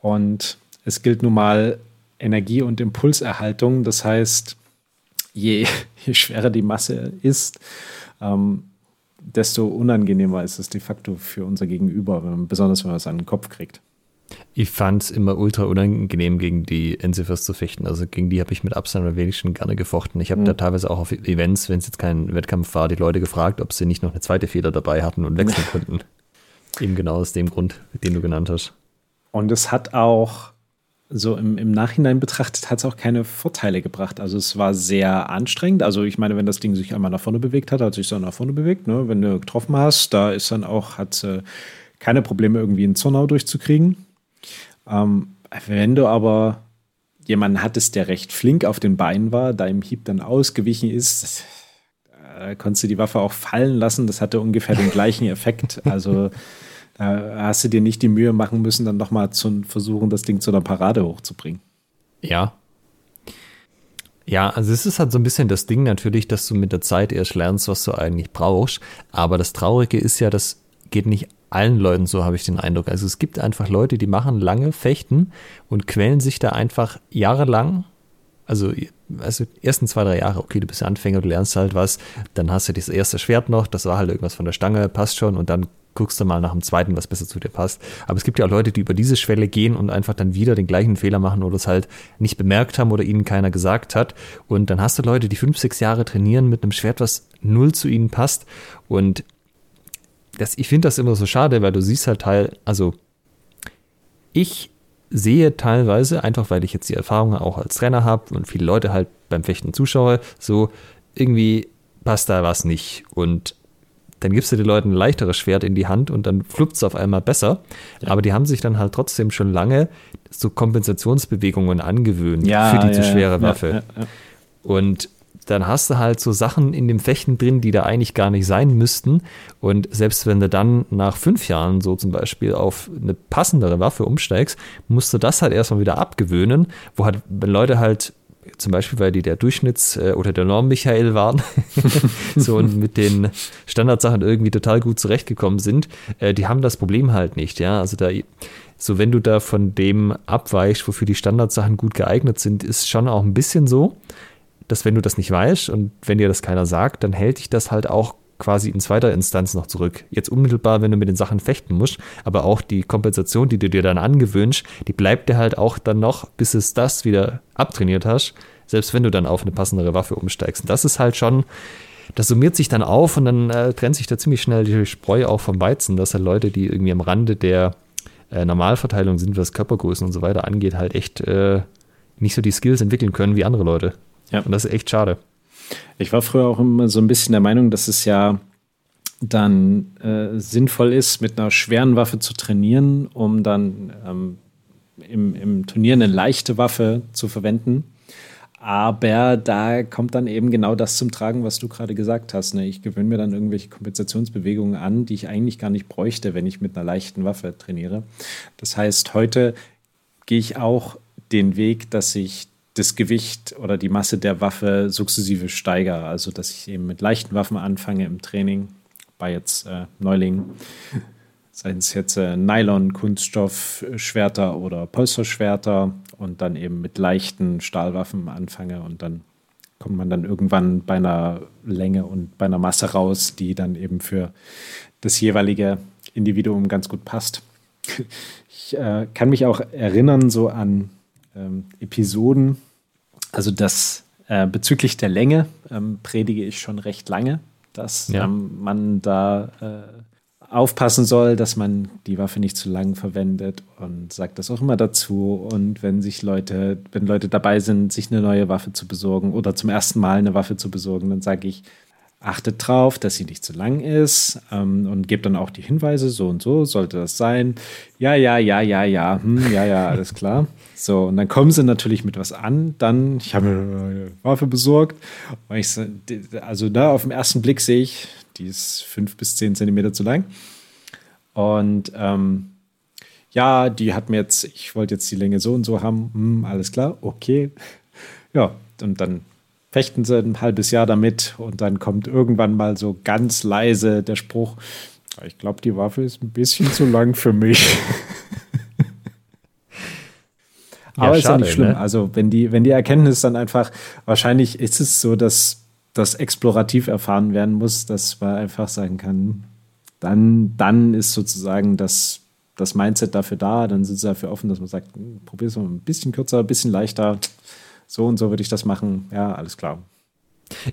Und es gilt nun mal Energie- und Impulserhaltung. Das heißt, je, je schwerer die Masse ist, ähm, desto unangenehmer ist es de facto für unser Gegenüber, wenn, besonders wenn man es an den Kopf kriegt. Ich fand es immer ultra unangenehm, gegen die Enziffers zu fechten. Also gegen die habe ich mit Abstand am wenigsten gerne gefochten. Ich habe mhm. da teilweise auch auf Events, wenn es jetzt kein Wettkampf war, die Leute gefragt, ob sie nicht noch eine zweite Feder dabei hatten und wechseln könnten. Eben genau aus dem Grund, den du genannt hast. Und es hat auch so im, im Nachhinein betrachtet, hat es auch keine Vorteile gebracht. Also es war sehr anstrengend. Also ich meine, wenn das Ding sich einmal nach vorne bewegt hat, hat sich dann nach vorne bewegt. Ne? Wenn du getroffen hast, da ist dann auch, hat äh, keine Probleme, irgendwie einen Zornau durchzukriegen. Ähm, wenn du aber jemanden hattest, der recht flink auf den Beinen war, da im Hieb dann ausgewichen ist, das, äh, konntest du die Waffe auch fallen lassen. Das hatte ungefähr den gleichen Effekt. Also da hast du dir nicht die Mühe machen müssen, dann nochmal zu versuchen, das Ding zu einer Parade hochzubringen. Ja. Ja, also es ist halt so ein bisschen das Ding natürlich, dass du mit der Zeit erst lernst, was du eigentlich brauchst. Aber das Traurige ist ja, das geht nicht allen Leuten so, habe ich den Eindruck. Also es gibt einfach Leute, die machen lange Fechten und quälen sich da einfach jahrelang. Also, also ersten zwei, drei Jahre, okay, du bist Anfänger, du lernst halt was, dann hast du das erste Schwert noch, das war halt irgendwas von der Stange, passt schon, und dann guckst du mal nach dem zweiten, was besser zu dir passt. Aber es gibt ja auch Leute, die über diese Schwelle gehen und einfach dann wieder den gleichen Fehler machen oder es halt nicht bemerkt haben oder ihnen keiner gesagt hat. Und dann hast du Leute, die fünf, sechs Jahre trainieren mit einem Schwert, was null zu ihnen passt. Und das, ich finde das immer so schade, weil du siehst halt teil, also ich sehe teilweise, einfach weil ich jetzt die Erfahrung auch als Trainer habe und viele Leute halt beim Fechten zuschaue, so irgendwie passt da was nicht. Und dann gibst du den Leuten ein leichteres Schwert in die Hand und dann fluppt es auf einmal besser. Ja. Aber die haben sich dann halt trotzdem schon lange so Kompensationsbewegungen angewöhnt ja, für die ja, zu schwere Waffe. Und dann hast du halt so Sachen in dem Fechten drin, die da eigentlich gar nicht sein müssten. Und selbst wenn du dann nach fünf Jahren so zum Beispiel auf eine passendere Waffe umsteigst, musst du das halt erstmal wieder abgewöhnen, wo halt Leute halt zum Beispiel, weil die der Durchschnitts- äh, oder der Norm-Michael waren, so und mit den Standardsachen irgendwie total gut zurechtgekommen sind, äh, die haben das Problem halt nicht, ja. Also da, so wenn du da von dem abweichst, wofür die Standardsachen gut geeignet sind, ist schon auch ein bisschen so, dass wenn du das nicht weißt und wenn dir das keiner sagt, dann hält dich das halt auch quasi in zweiter Instanz noch zurück. Jetzt unmittelbar, wenn du mit den Sachen fechten musst, aber auch die Kompensation, die du dir dann angewöhnst, die bleibt dir halt auch dann noch, bis es das wieder abtrainiert hast, selbst wenn du dann auf eine passendere Waffe umsteigst. Und das ist halt schon, das summiert sich dann auf und dann äh, trennt sich da ziemlich schnell die Spreu auch vom Weizen, dass halt Leute, die irgendwie am Rande der äh, Normalverteilung sind, was Körpergrößen und so weiter angeht, halt echt äh, nicht so die Skills entwickeln können wie andere Leute. Ja. Und das ist echt schade. Ich war früher auch immer so ein bisschen der Meinung, dass es ja dann äh, sinnvoll ist, mit einer schweren Waffe zu trainieren, um dann ähm, im, im Turnier eine leichte Waffe zu verwenden. Aber da kommt dann eben genau das zum Tragen, was du gerade gesagt hast. Ne? Ich gewöhne mir dann irgendwelche Kompensationsbewegungen an, die ich eigentlich gar nicht bräuchte, wenn ich mit einer leichten Waffe trainiere. Das heißt, heute gehe ich auch den Weg, dass ich das Gewicht oder die Masse der Waffe sukzessive steigere. Also, dass ich eben mit leichten Waffen anfange im Training, bei jetzt äh, Neulingen, seien es jetzt äh, Nylon, Kunststoff, Schwerter oder Polsterschwerter und dann eben mit leichten Stahlwaffen anfange und dann kommt man dann irgendwann bei einer Länge und bei einer Masse raus, die dann eben für das jeweilige Individuum ganz gut passt. Ich äh, kann mich auch erinnern so an ähm, Episoden. Also das äh, bezüglich der Länge ähm, predige ich schon recht lange, dass ja. ähm, man da äh, aufpassen soll, dass man die Waffe nicht zu lang verwendet und sagt das auch immer dazu. Und wenn sich Leute, wenn Leute dabei sind, sich eine neue Waffe zu besorgen oder zum ersten Mal eine Waffe zu besorgen, dann sage ich, achtet drauf, dass sie nicht zu lang ist ähm, und gebt dann auch die Hinweise, so und so sollte das sein. Ja, ja, ja, ja, ja, hm, ja, ja, alles klar. So, und dann kommen sie natürlich mit was an. Dann, ich habe eine Waffe besorgt. Ich, also da auf den ersten Blick sehe ich, Die ist fünf bis zehn Zentimeter zu lang. Und ähm, ja, die hat mir jetzt, ich wollte jetzt die Länge so und so haben, hm, alles klar, okay. Ja, und dann fechten sie ein halbes Jahr damit und dann kommt irgendwann mal so ganz leise der Spruch, ich glaube, die Waffe ist ein bisschen zu lang für mich. Aber ja, ist ja nicht schlimm. Ne? Also, wenn die, wenn die Erkenntnis dann einfach, wahrscheinlich ist es so, dass das explorativ erfahren werden muss, dass man einfach sagen kann, dann, dann ist sozusagen das, das Mindset dafür da, dann sind sie dafür offen, dass man sagt, hm, probier es mal ein bisschen kürzer, ein bisschen leichter, so und so würde ich das machen. Ja, alles klar.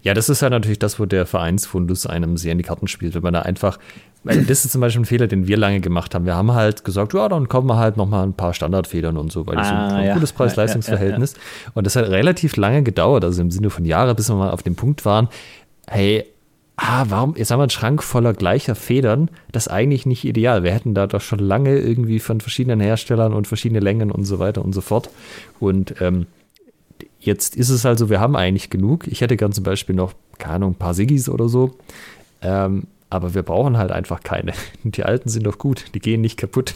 Ja, das ist ja natürlich das, wo der Vereinsfundus einem sehr in die Karten spielt, wenn man da einfach, weil das ist zum Beispiel ein Fehler, den wir lange gemacht haben. Wir haben halt gesagt, ja, dann kommen wir halt noch mal ein paar Standardfedern und so, weil das ah, ist ein ja. gutes Preis-Leistungs-Verhältnis. Ja, ja, und das hat relativ lange gedauert, also im Sinne von Jahren, bis wir mal auf dem Punkt waren, hey, ah, warum, jetzt haben wir einen Schrank voller gleicher Federn, das ist eigentlich nicht ideal. Wir hätten da doch schon lange irgendwie von verschiedenen Herstellern und verschiedene Längen und so weiter und so fort. Und ähm, Jetzt ist es also, wir haben eigentlich genug. Ich hätte gern zum Beispiel noch, keine Ahnung, ein paar Siggis oder so. Ähm, aber wir brauchen halt einfach keine. Die alten sind doch gut, die gehen nicht kaputt.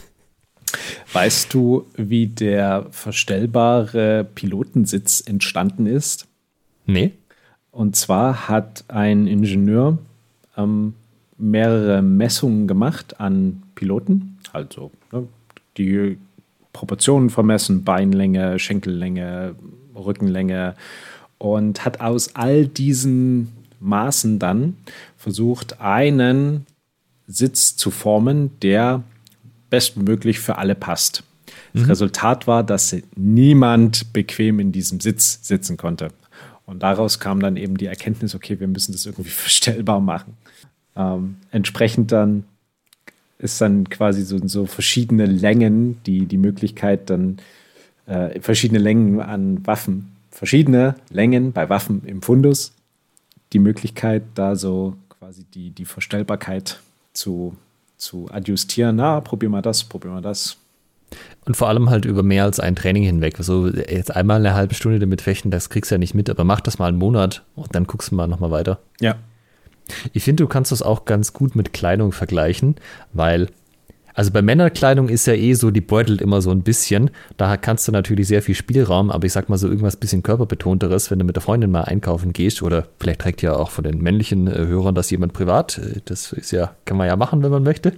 Weißt du, wie der verstellbare Pilotensitz entstanden ist? Nee. Und zwar hat ein Ingenieur ähm, mehrere Messungen gemacht an Piloten, also ne, die Proportionen vermessen, Beinlänge, Schenkellänge, Rückenlänge und hat aus all diesen Maßen dann versucht, einen Sitz zu formen, der bestmöglich für alle passt. Das mhm. Resultat war, dass niemand bequem in diesem Sitz sitzen konnte. Und daraus kam dann eben die Erkenntnis, okay, wir müssen das irgendwie verstellbar machen. Ähm, entsprechend dann ist dann quasi so, so verschiedene Längen, die die Möglichkeit dann äh, verschiedene Längen an Waffen, verschiedene Längen bei Waffen im Fundus, die Möglichkeit, da so quasi die, die Verstellbarkeit zu, zu adjustieren. Na, probier mal das, probier mal das. Und vor allem halt über mehr als ein Training hinweg. So jetzt einmal eine halbe Stunde damit fechten, das kriegst du ja nicht mit, aber mach das mal einen Monat und dann guckst du mal nochmal weiter. Ja. Ich finde, du kannst das auch ganz gut mit Kleidung vergleichen, weil also bei Männerkleidung ist ja eh so, die beutelt immer so ein bisschen. Daher kannst du natürlich sehr viel Spielraum, aber ich sag mal so irgendwas bisschen körperbetonteres, wenn du mit der Freundin mal einkaufen gehst oder vielleicht trägt ja auch von den männlichen äh, Hörern das jemand privat. Äh, das ist ja, kann man ja machen, wenn man möchte.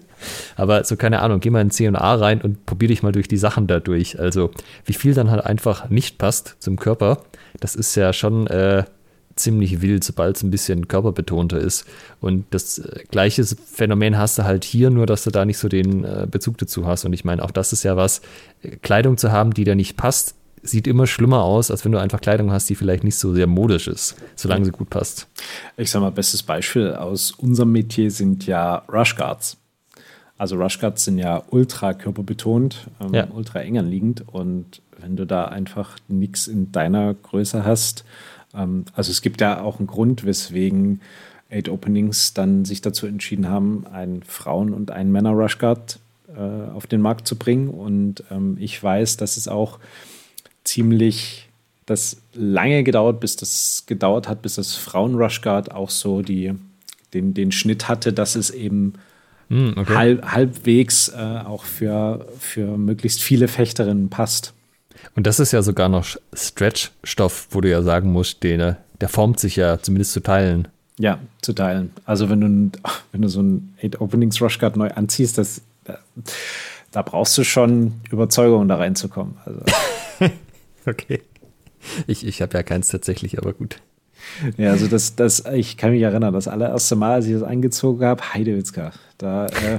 Aber so keine Ahnung, geh mal in C&A rein und probier dich mal durch die Sachen da durch. Also wie viel dann halt einfach nicht passt zum Körper, das ist ja schon äh, ziemlich wild, sobald es ein bisschen körperbetonter ist. Und das äh, gleiche Phänomen hast du halt hier, nur dass du da nicht so den äh, Bezug dazu hast. Und ich meine, auch das ist ja was, äh, Kleidung zu haben, die da nicht passt, sieht immer schlimmer aus, als wenn du einfach Kleidung hast, die vielleicht nicht so sehr modisch ist, solange sie gut passt. Ich sag mal, bestes Beispiel aus unserem Metier sind ja Rushguards. Also Rushguards sind ja ultra körperbetont, ähm, ja. ultra eng anliegend und wenn du da einfach nichts in deiner Größe hast, ähm, also es gibt ja auch einen Grund, weswegen Eight Openings dann sich dazu entschieden haben, einen Frauen- und einen Männer-Rushguard äh, auf den Markt zu bringen. Und ähm, ich weiß, dass es auch ziemlich das lange gedauert, bis das gedauert hat, bis das Frauen-Rushguard auch so die, den, den Schnitt hatte, dass es eben mm, okay. halb, halbwegs äh, auch für, für möglichst viele Fechterinnen passt. Und das ist ja sogar noch Stretch-Stoff, wo du ja sagen musst, den, der formt sich ja zumindest zu teilen. Ja, zu teilen. Also wenn du, wenn du so ein Eight Openings Rush Guard neu anziehst, das, da, brauchst du schon Überzeugung, da reinzukommen. Also. okay. Ich, ich habe ja keins tatsächlich, aber gut. Ja, also das, das, ich kann mich erinnern, das allererste Mal, als ich das eingezogen habe, Heidewitzka, da äh,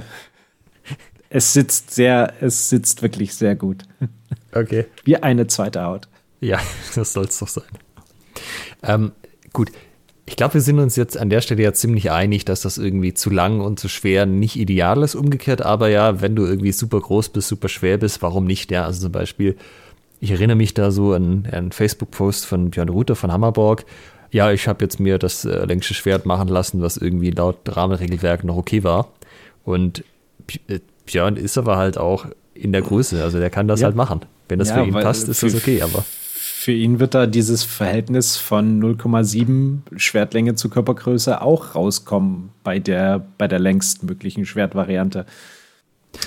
es sitzt sehr, es sitzt wirklich sehr gut. Okay. Wie eine zweite Haut. Ja, das soll es doch sein. Ähm, gut. Ich glaube, wir sind uns jetzt an der Stelle ja ziemlich einig, dass das irgendwie zu lang und zu schwer nicht ideal ist. Umgekehrt aber ja, wenn du irgendwie super groß bist, super schwer bist, warum nicht? Ja, also zum Beispiel, ich erinnere mich da so an einen Facebook-Post von Björn Ruther von Hammerborg. Ja, ich habe jetzt mir das äh, längste Schwert machen lassen, was irgendwie laut Rahmenregelwerk noch okay war. Und äh, Björn ist aber halt auch in der Größe. Also der kann das ja. halt machen. Wenn das ja, für ihn passt, ist das okay. Aber für ihn wird da dieses Verhältnis von 0,7 Schwertlänge zu Körpergröße auch rauskommen bei der, bei der längstmöglichen Schwertvariante.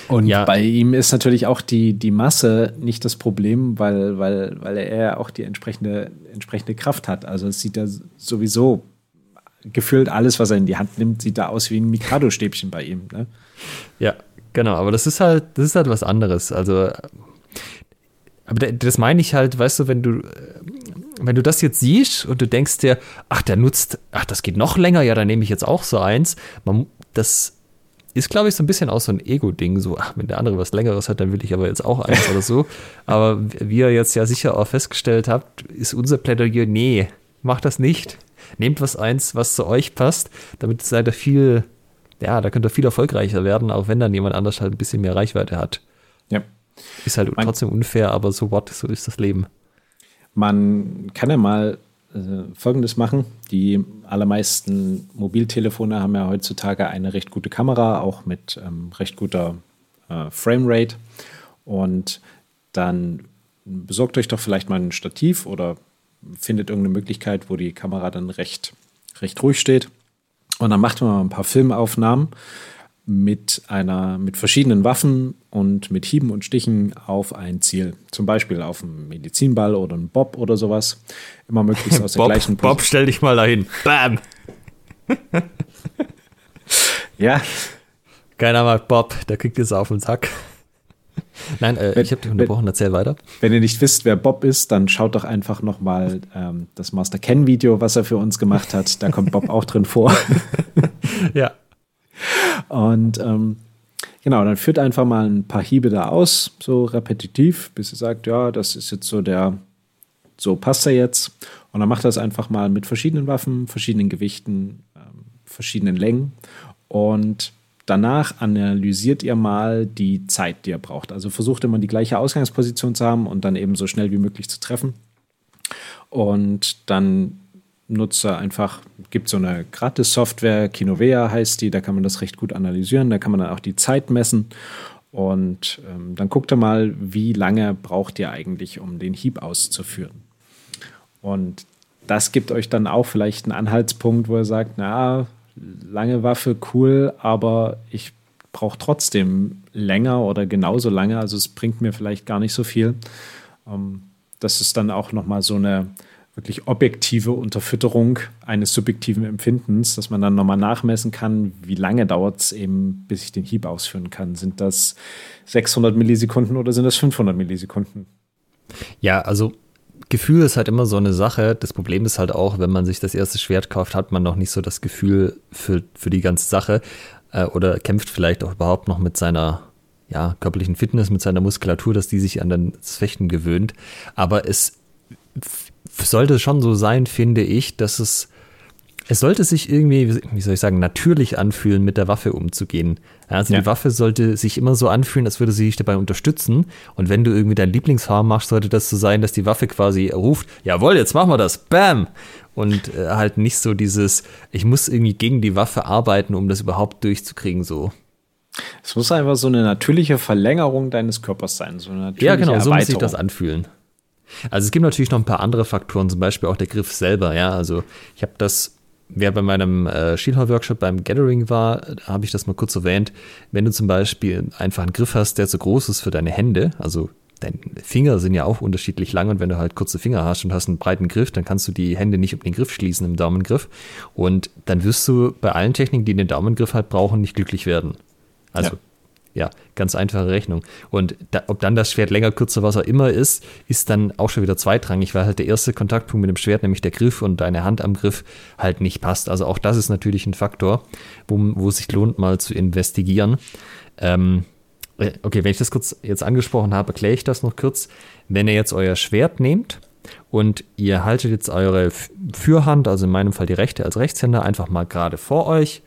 Und ja. bei ihm ist natürlich auch die, die Masse nicht das Problem, weil, weil, weil er auch die entsprechende, entsprechende Kraft hat. Also es sieht ja sowieso gefühlt alles, was er in die Hand nimmt, sieht da aus wie ein Mikado-Stäbchen bei ihm. Ne? Ja, genau. Aber das ist halt, das ist halt was anderes. Also aber das meine ich halt, weißt du, wenn du, wenn du das jetzt siehst und du denkst dir, ach, der nutzt, ach, das geht noch länger, ja, dann nehme ich jetzt auch so eins. Man, das ist, glaube ich, so ein bisschen auch so ein Ego-Ding, so, ach, wenn der andere was Längeres hat, dann will ich aber jetzt auch eins oder so. Aber wie ihr jetzt ja sicher auch festgestellt habt, ist unser Plädoyer, nee, macht das nicht. Nehmt was eins, was zu euch passt, damit seid ihr viel, ja, da könnt ihr viel erfolgreicher werden, auch wenn dann jemand anders halt ein bisschen mehr Reichweite hat. Ja. Ist halt man, trotzdem unfair, aber so what, so ist das Leben. Man kann ja mal äh, Folgendes machen. Die allermeisten Mobiltelefone haben ja heutzutage eine recht gute Kamera, auch mit ähm, recht guter äh, Framerate. Und dann besorgt euch doch vielleicht mal ein Stativ oder findet irgendeine Möglichkeit, wo die Kamera dann recht, recht ruhig steht. Und dann macht man mal ein paar Filmaufnahmen mit einer, mit verschiedenen Waffen und mit Hieben und Stichen auf ein Ziel. Zum Beispiel auf einen Medizinball oder einen Bob oder sowas. Immer möglichst aus der Bob, gleichen Bob, stell dich mal dahin. Bam! ja. Keiner mag Bob, der kriegt jetzt auf den Sack. Nein, äh, wenn, ich habe dich unterbrochen, erzähl weiter. Wenn ihr nicht wisst, wer Bob ist, dann schaut doch einfach nochmal ähm, das Master Ken Video, was er für uns gemacht hat. Da kommt Bob auch drin vor. ja. Und ähm, genau, dann führt einfach mal ein paar Hiebe da aus, so repetitiv, bis ihr sagt, ja, das ist jetzt so der, so passt er jetzt. Und dann macht er es einfach mal mit verschiedenen Waffen, verschiedenen Gewichten, ähm, verschiedenen Längen. Und danach analysiert ihr mal die Zeit, die ihr braucht. Also versucht immer die gleiche Ausgangsposition zu haben und dann eben so schnell wie möglich zu treffen. Und dann Nutzer einfach, gibt so eine Gratis-Software, Kinovea heißt die, da kann man das recht gut analysieren, da kann man dann auch die Zeit messen und ähm, dann guckt er mal, wie lange braucht ihr eigentlich, um den Hieb auszuführen. Und das gibt euch dann auch vielleicht einen Anhaltspunkt, wo er sagt, na, lange Waffe, cool, aber ich brauche trotzdem länger oder genauso lange, also es bringt mir vielleicht gar nicht so viel. Ähm, das ist dann auch nochmal so eine wirklich objektive Unterfütterung eines subjektiven Empfindens, dass man dann nochmal nachmessen kann, wie lange dauert es eben, bis ich den Hieb ausführen kann. Sind das 600 Millisekunden oder sind das 500 Millisekunden? Ja, also Gefühl ist halt immer so eine Sache. Das Problem ist halt auch, wenn man sich das erste Schwert kauft, hat man noch nicht so das Gefühl für, für die ganze Sache äh, oder kämpft vielleicht auch überhaupt noch mit seiner ja, körperlichen Fitness, mit seiner Muskulatur, dass die sich an das Fechten gewöhnt. Aber es sollte schon so sein, finde ich, dass es es sollte sich irgendwie, wie soll ich sagen, natürlich anfühlen, mit der Waffe umzugehen. Also ja. die Waffe sollte sich immer so anfühlen, als würde sie dich dabei unterstützen. Und wenn du irgendwie dein Lieblingsfarm machst, sollte das so sein, dass die Waffe quasi ruft, jawohl, jetzt machen wir das, bam! Und äh, halt nicht so dieses, ich muss irgendwie gegen die Waffe arbeiten, um das überhaupt durchzukriegen, so. Es muss einfach so eine natürliche Verlängerung deines Körpers sein. So eine ja, genau, so muss sich das anfühlen. Also es gibt natürlich noch ein paar andere Faktoren, zum Beispiel auch der Griff selber, ja. Also ich habe das, wer bei meinem äh, Schielhau-Workshop beim Gathering war, habe ich das mal kurz erwähnt. Wenn du zum Beispiel einfach einen Griff hast, der zu groß ist für deine Hände, also deine Finger sind ja auch unterschiedlich lang und wenn du halt kurze Finger hast und hast einen breiten Griff, dann kannst du die Hände nicht um den Griff schließen im Daumengriff und dann wirst du bei allen Techniken, die den Daumengriff halt brauchen, nicht glücklich werden. Also ja. Ja, ganz einfache Rechnung. Und da, ob dann das Schwert länger, kürzer, was auch immer ist, ist dann auch schon wieder zweitrangig, weil halt der erste Kontaktpunkt mit dem Schwert, nämlich der Griff und deine Hand am Griff, halt nicht passt. Also auch das ist natürlich ein Faktor, wo, wo es sich lohnt, mal zu investigieren. Ähm, äh, okay, wenn ich das kurz jetzt angesprochen habe, erkläre ich das noch kurz. Wenn ihr jetzt euer Schwert nehmt und ihr haltet jetzt eure Fürhand, also in meinem Fall die rechte als Rechtshänder, einfach mal gerade vor euch,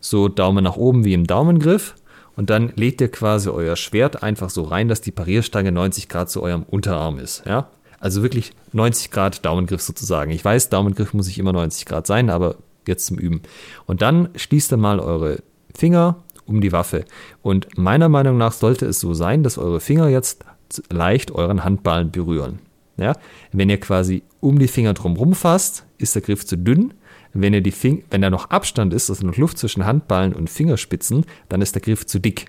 so Daumen nach oben wie im Daumengriff und dann legt ihr quasi euer Schwert einfach so rein, dass die Parierstange 90 Grad zu eurem Unterarm ist. Ja? Also wirklich 90 Grad Daumengriff sozusagen. Ich weiß, Daumengriff muss nicht immer 90 Grad sein, aber jetzt zum Üben. Und dann schließt ihr mal eure Finger um die Waffe. Und meiner Meinung nach sollte es so sein, dass eure Finger jetzt leicht euren Handballen berühren. Ja? Wenn ihr quasi um die Finger drumherum fasst, ist der Griff zu dünn. Wenn, ihr die Fing wenn da noch Abstand ist, also noch Luft zwischen Handballen und Fingerspitzen, dann ist der Griff zu dick.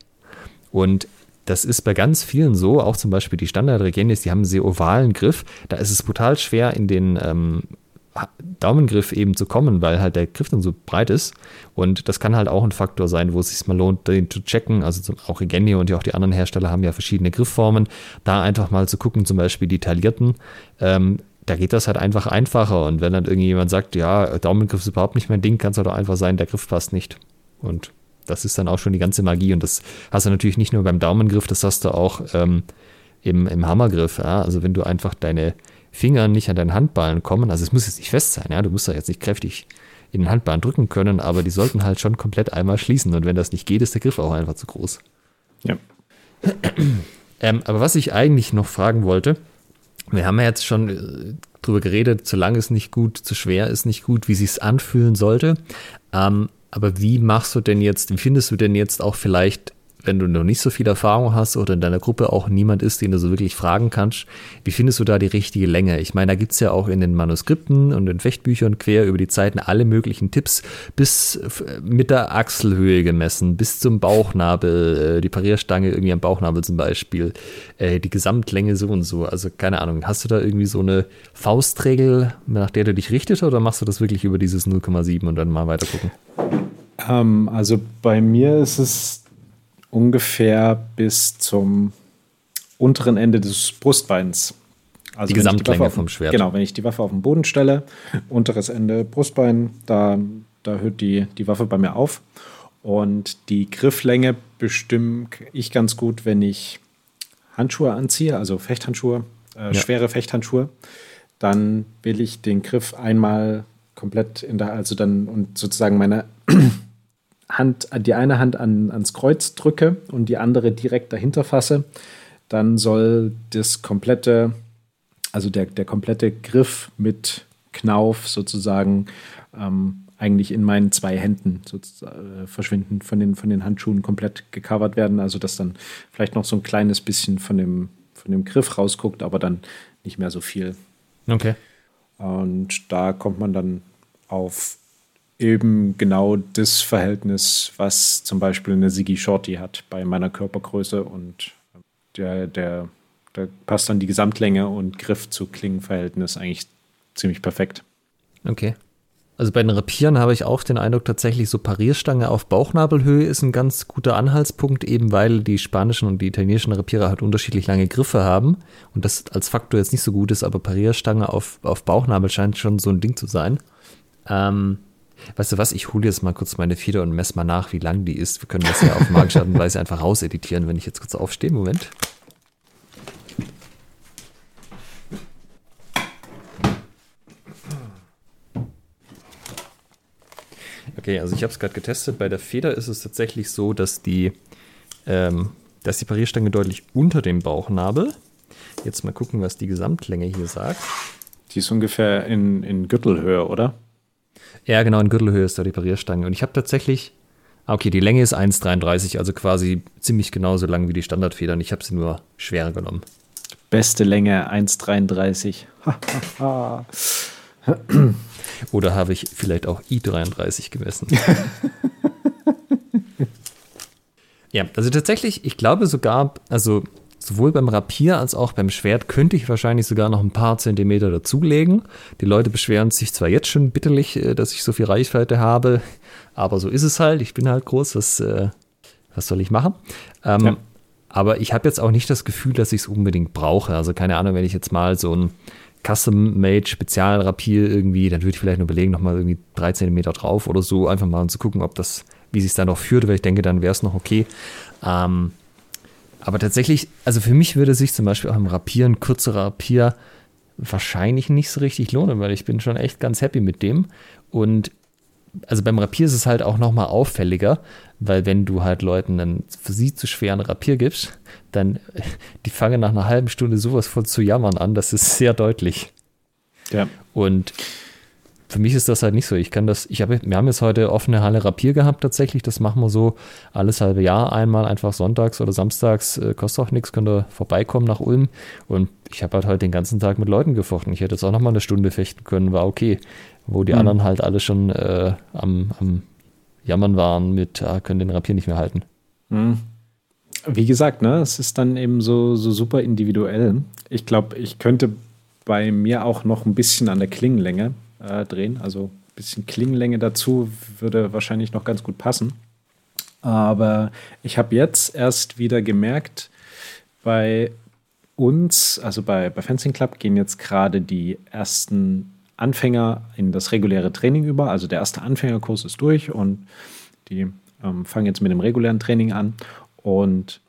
Und das ist bei ganz vielen so, auch zum Beispiel die Standard-Regenis, die haben einen sehr ovalen Griff. Da ist es brutal schwer, in den ähm, Daumengriff eben zu kommen, weil halt der Griff dann so breit ist. Und das kann halt auch ein Faktor sein, wo es sich mal lohnt, den zu checken. Also auch Regenio und auch die anderen Hersteller haben ja verschiedene Griffformen. Da einfach mal zu gucken, zum Beispiel die taillierten. Ähm, da geht das halt einfach einfacher. Und wenn dann irgendjemand sagt, ja, Daumengriff ist überhaupt nicht mein Ding, kann es halt auch einfach sein, der Griff passt nicht. Und das ist dann auch schon die ganze Magie. Und das hast du natürlich nicht nur beim Daumengriff, das hast du auch ähm, im, im Hammergriff. Ja? Also wenn du einfach deine Finger nicht an deinen Handballen kommen, also es muss jetzt nicht fest sein, ja, du musst da jetzt nicht kräftig in den Handballen drücken können, aber die sollten halt schon komplett einmal schließen. Und wenn das nicht geht, ist der Griff auch einfach zu groß. Ja. ähm, aber was ich eigentlich noch fragen wollte, wir haben ja jetzt schon äh, drüber geredet, zu lang ist nicht gut, zu schwer ist nicht gut, wie sich's anfühlen sollte. Ähm, aber wie machst du denn jetzt, wie findest du denn jetzt auch vielleicht wenn du noch nicht so viel Erfahrung hast oder in deiner Gruppe auch niemand ist, den du so wirklich fragen kannst, wie findest du da die richtige Länge? Ich meine, da gibt's ja auch in den Manuskripten und in Fechtbüchern quer über die Zeiten alle möglichen Tipps, bis mit der Achselhöhe gemessen, bis zum Bauchnabel, äh, die Parierstange irgendwie am Bauchnabel zum Beispiel, äh, die Gesamtlänge so und so. Also keine Ahnung, hast du da irgendwie so eine Faustregel, nach der du dich richtest oder machst du das wirklich über dieses 0,7 und dann mal weiter gucken? Ähm, also bei mir ist es ungefähr bis zum unteren Ende des Brustbeins. Also die Gesamtlänge die vom Schwert. Genau, wenn ich die Waffe auf den Boden stelle, unteres Ende Brustbein, da, da hört die, die Waffe bei mir auf. Und die Grifflänge bestimme ich ganz gut, wenn ich Handschuhe anziehe, also Fechthandschuhe, äh, ja. schwere Fechthandschuhe. Dann will ich den Griff einmal komplett in der, also dann und sozusagen meine Hand, die eine Hand an, ans Kreuz drücke und die andere direkt dahinter fasse, dann soll das komplette, also der, der komplette Griff mit Knauf sozusagen ähm, eigentlich in meinen zwei Händen äh, verschwinden, von den, von den Handschuhen komplett gecovert werden. Also dass dann vielleicht noch so ein kleines bisschen von dem, von dem Griff rausguckt, aber dann nicht mehr so viel. Okay. Und da kommt man dann auf eben genau das Verhältnis, was zum Beispiel eine Sigi Shorty hat bei meiner Körpergröße und der, der, da passt dann die Gesamtlänge und Griff zu Klingenverhältnis eigentlich ziemlich perfekt. Okay. Also bei den Rapieren habe ich auch den Eindruck, tatsächlich so Parierstange auf Bauchnabelhöhe ist ein ganz guter Anhaltspunkt, eben weil die spanischen und die italienischen Rapierer halt unterschiedlich lange Griffe haben und das als Faktor jetzt nicht so gut ist, aber Parierstange auf, auf Bauchnabel scheint schon so ein Ding zu sein. Ähm, Weißt du was, ich hole jetzt mal kurz meine Feder und messe mal nach, wie lang die ist. Wir können das ja auf magische Art und Weise einfach rauseditieren, wenn ich jetzt kurz aufstehe. Moment. Okay, also ich habe es gerade getestet. Bei der Feder ist es tatsächlich so, dass die, ähm, dass die Parierstange deutlich unter dem Bauchnabel. Jetzt mal gucken, was die Gesamtlänge hier sagt. Die ist ungefähr in, in Gürtelhöhe, oder? Ja, genau, in Gürtelhöhe ist da die Parierstange. Und ich habe tatsächlich, ah, okay, die Länge ist 1,33, also quasi ziemlich genauso lang wie die Standardfedern. Ich habe sie nur schwerer genommen. Beste Länge 1,33. Oder habe ich vielleicht auch I33 gemessen? ja, also tatsächlich, ich glaube sogar, also sowohl beim Rapier als auch beim Schwert könnte ich wahrscheinlich sogar noch ein paar Zentimeter dazulegen. Die Leute beschweren sich zwar jetzt schon bitterlich, äh, dass ich so viel Reichweite habe, aber so ist es halt. Ich bin halt groß, was, äh, was soll ich machen? Ähm, ja. Aber ich habe jetzt auch nicht das Gefühl, dass ich es unbedingt brauche. Also keine Ahnung, wenn ich jetzt mal so ein Custom-Made Spezialrapier irgendwie, dann würde ich vielleicht nur überlegen, nochmal irgendwie drei Zentimeter drauf oder so, einfach mal um zu gucken, ob das, wie sich es dann noch führt, weil ich denke, dann wäre es noch okay. Ähm, aber tatsächlich, also für mich würde sich zum Beispiel auch im Rapier ein kürzerer Rapier wahrscheinlich nicht so richtig lohnen, weil ich bin schon echt ganz happy mit dem. Und also beim Rapier ist es halt auch nochmal auffälliger, weil wenn du halt Leuten einen für sie zu schweren Rapier gibst, dann die fangen nach einer halben Stunde sowas voll zu jammern an, das ist sehr deutlich. Ja. Und für mich ist das halt nicht so. Ich kann das, ich habe, wir haben jetzt heute offene Halle Rapier gehabt tatsächlich. Das machen wir so alles halbe Jahr einmal, einfach sonntags oder samstags, äh, kostet auch nichts, könnt ihr vorbeikommen nach Ulm. Und ich habe halt heute den ganzen Tag mit Leuten gefochten. Ich hätte jetzt auch noch mal eine Stunde fechten können, war okay. Wo die mhm. anderen halt alle schon äh, am, am Jammern waren mit, ah, können den Rapier nicht mehr halten. Mhm. Wie gesagt, ne, es ist dann eben so, so super individuell. Ich glaube, ich könnte bei mir auch noch ein bisschen an der Klingenlänge äh, drehen. Also ein bisschen Klingenlänge dazu würde wahrscheinlich noch ganz gut passen. Aber ich habe jetzt erst wieder gemerkt, bei uns, also bei, bei Fencing Club, gehen jetzt gerade die ersten Anfänger in das reguläre Training über. Also der erste Anfängerkurs ist durch und die ähm, fangen jetzt mit dem regulären Training an. Und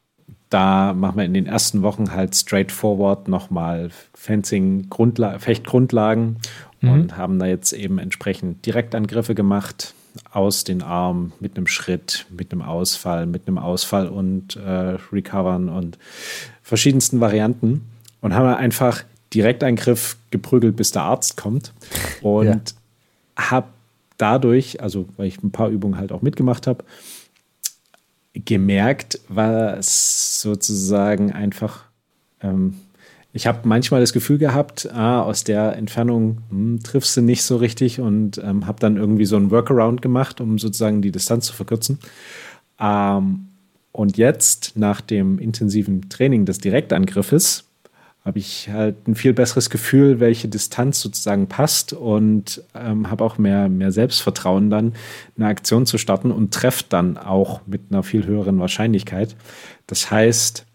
da machen wir in den ersten Wochen halt straightforward nochmal Fencing, Grundla Fechtgrundlagen mhm. und haben da jetzt eben entsprechend Direktangriffe gemacht aus den Armen mit einem Schritt, mit einem Ausfall, mit einem Ausfall und äh, Recovern und verschiedensten Varianten und haben einfach Direktangriff geprügelt, bis der Arzt kommt und ja. habe dadurch, also weil ich ein paar Übungen halt auch mitgemacht habe, gemerkt, was sozusagen einfach, ähm, ich habe manchmal das Gefühl gehabt, ah, aus der Entfernung hm, triffst du nicht so richtig und ähm, habe dann irgendwie so einen Workaround gemacht, um sozusagen die Distanz zu verkürzen. Ähm, und jetzt, nach dem intensiven Training des Direktangriffes, habe ich halt ein viel besseres Gefühl, welche Distanz sozusagen passt und ähm, habe auch mehr, mehr Selbstvertrauen dann, eine Aktion zu starten und treffe dann auch mit einer viel höheren Wahrscheinlichkeit. Das heißt,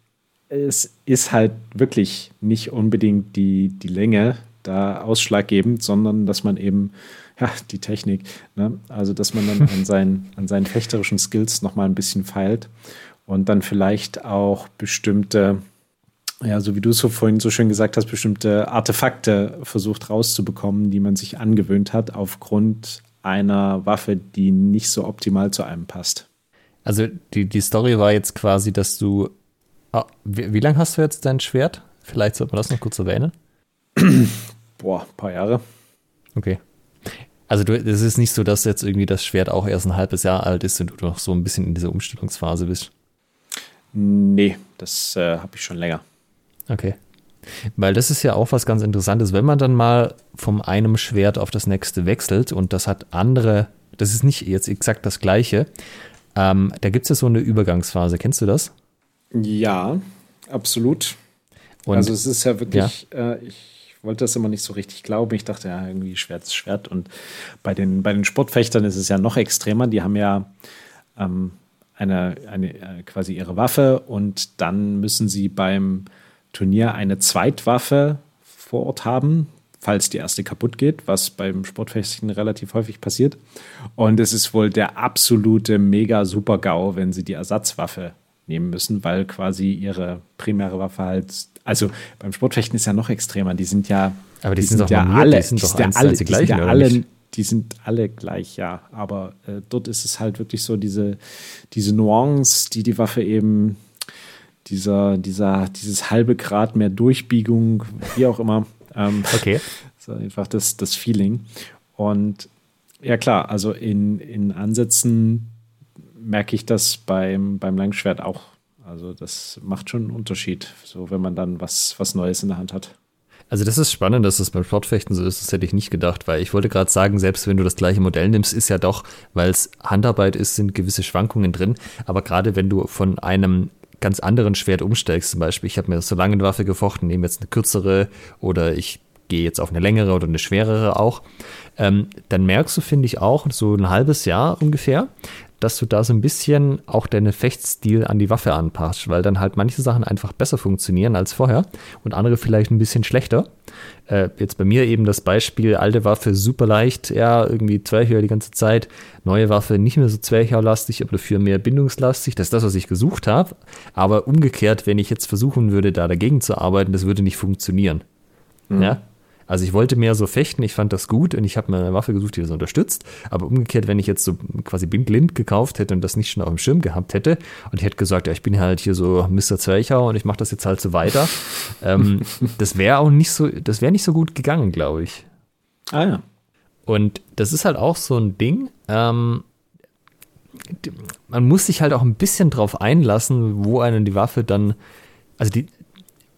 es ist halt wirklich nicht unbedingt die, die Länge da ausschlaggebend, sondern dass man eben, ja, die Technik, ne? also dass man dann an seinen, an seinen fechterischen Skills nochmal ein bisschen feilt und dann vielleicht auch bestimmte ja, so wie du es so vorhin so schön gesagt hast, bestimmte Artefakte versucht rauszubekommen, die man sich angewöhnt hat, aufgrund einer Waffe, die nicht so optimal zu einem passt. Also die, die Story war jetzt quasi, dass du. Oh, wie, wie lange hast du jetzt dein Schwert? Vielleicht sollte man das noch kurz erwähnen. Boah, ein paar Jahre. Okay. Also du, es ist nicht so, dass jetzt irgendwie das Schwert auch erst ein halbes Jahr alt ist und du noch so ein bisschen in dieser Umstellungsphase bist. Nee, das äh, habe ich schon länger. Okay. Weil das ist ja auch was ganz Interessantes, wenn man dann mal vom einem Schwert auf das nächste wechselt und das hat andere, das ist nicht jetzt exakt das gleiche, ähm, da gibt es ja so eine Übergangsphase. Kennst du das? Ja, absolut. Und, also es ist ja wirklich, ja. Äh, ich wollte das immer nicht so richtig glauben. Ich dachte ja, irgendwie Schwert ist Schwert. Und bei den, bei den Sportfechtern ist es ja noch extremer. Die haben ja ähm, eine, eine, äh, quasi ihre Waffe und dann müssen sie beim Turnier eine Zweitwaffe vor Ort haben, falls die erste kaputt geht, was beim Sportfechten relativ häufig passiert. Und es ist wohl der absolute mega super GAU, wenn sie die Ersatzwaffe nehmen müssen, weil quasi ihre primäre Waffe halt, also beim Sportfechten ist ja noch extremer, die sind ja, aber die, die sind, sind ja alle, die sind doch die, alle, die, gleichen, ja alle, die sind alle gleich, ja. Aber äh, dort ist es halt wirklich so diese, diese Nuance, die die Waffe eben dieser, dieser, dieses halbe Grad mehr Durchbiegung, wie auch immer. Ähm, okay. So einfach das, das Feeling. Und ja, klar, also in, in Ansätzen merke ich das beim, beim Langschwert auch. Also das macht schon einen Unterschied, so wenn man dann was, was Neues in der Hand hat. Also das ist spannend, dass es beim Sportfechten so ist, das hätte ich nicht gedacht, weil ich wollte gerade sagen, selbst wenn du das gleiche Modell nimmst, ist ja doch, weil es Handarbeit ist, sind gewisse Schwankungen drin. Aber gerade wenn du von einem ganz anderen Schwert umsteigst. Zum Beispiel, ich habe mir so lange eine Waffe gefochten, nehme jetzt eine kürzere oder ich gehe jetzt auf eine längere oder eine schwerere auch. Ähm, dann merkst du, finde ich, auch so ein halbes Jahr ungefähr, dass du da so ein bisschen auch deine Fechtstil an die Waffe anpasst, weil dann halt manche Sachen einfach besser funktionieren als vorher und andere vielleicht ein bisschen schlechter. Äh, jetzt bei mir eben das Beispiel, alte Waffe super leicht, ja, irgendwie Zweichhör die ganze Zeit, neue Waffe nicht mehr so Zweichhörlastig, aber dafür mehr bindungslastig. Das ist das, was ich gesucht habe. Aber umgekehrt, wenn ich jetzt versuchen würde, da dagegen zu arbeiten, das würde nicht funktionieren. Mhm. Ja, also ich wollte mehr so fechten, ich fand das gut und ich habe mir eine Waffe gesucht, die das unterstützt. Aber umgekehrt, wenn ich jetzt so quasi blind gekauft hätte und das nicht schon auf dem Schirm gehabt hätte und ich hätte gesagt, ja, ich bin halt hier so Mr. Zwerchau und ich mache das jetzt halt so weiter, ähm, das wäre auch nicht so, das wäre nicht so gut gegangen, glaube ich. Ah ja. Und das ist halt auch so ein Ding. Ähm, man muss sich halt auch ein bisschen drauf einlassen, wo einen die Waffe dann, also die,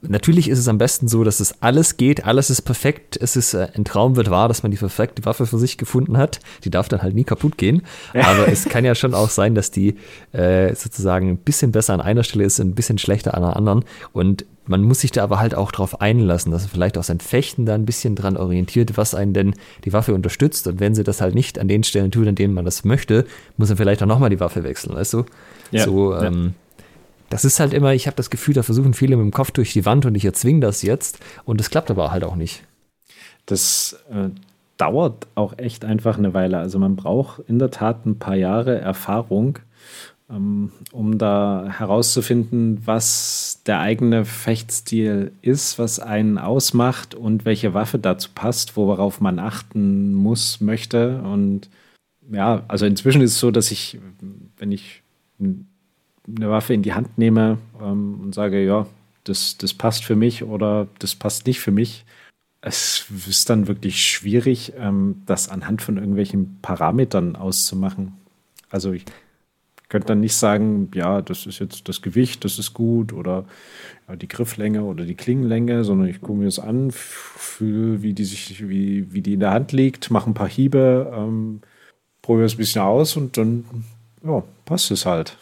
natürlich ist es am besten so, dass es alles geht, alles ist perfekt, es ist äh, ein Traum wird wahr, dass man die perfekte Waffe für sich gefunden hat. Die darf dann halt nie kaputt gehen. Aber es kann ja schon auch sein, dass die äh, sozusagen ein bisschen besser an einer Stelle ist, und ein bisschen schlechter an der anderen. Und man muss sich da aber halt auch drauf einlassen, dass er vielleicht auch sein Fechten da ein bisschen dran orientiert, was einen denn die Waffe unterstützt. Und wenn sie das halt nicht an den Stellen tut, an denen man das möchte, muss er vielleicht auch nochmal die Waffe wechseln, weißt du? Ja, so, ähm, das ist halt immer, ich habe das Gefühl, da versuchen viele mit dem Kopf durch die Wand und ich erzwinge das jetzt. Und das klappt aber halt auch nicht. Das äh, dauert auch echt einfach eine Weile. Also man braucht in der Tat ein paar Jahre Erfahrung, ähm, um da herauszufinden, was der eigene Fechtstil ist, was einen ausmacht und welche Waffe dazu passt, worauf man achten muss, möchte. Und ja, also inzwischen ist es so, dass ich, wenn ich eine Waffe in die Hand nehme ähm, und sage, ja, das, das passt für mich oder das passt nicht für mich, es ist dann wirklich schwierig, ähm, das anhand von irgendwelchen Parametern auszumachen. Also ich könnte dann nicht sagen, ja, das ist jetzt das Gewicht, das ist gut oder ja, die Grifflänge oder die Klingenlänge, sondern ich gucke mir das an, fühle, wie die sich, wie, wie die in der Hand liegt, mache ein paar Hiebe, ähm, probiere es ein bisschen aus und dann ja, passt es halt.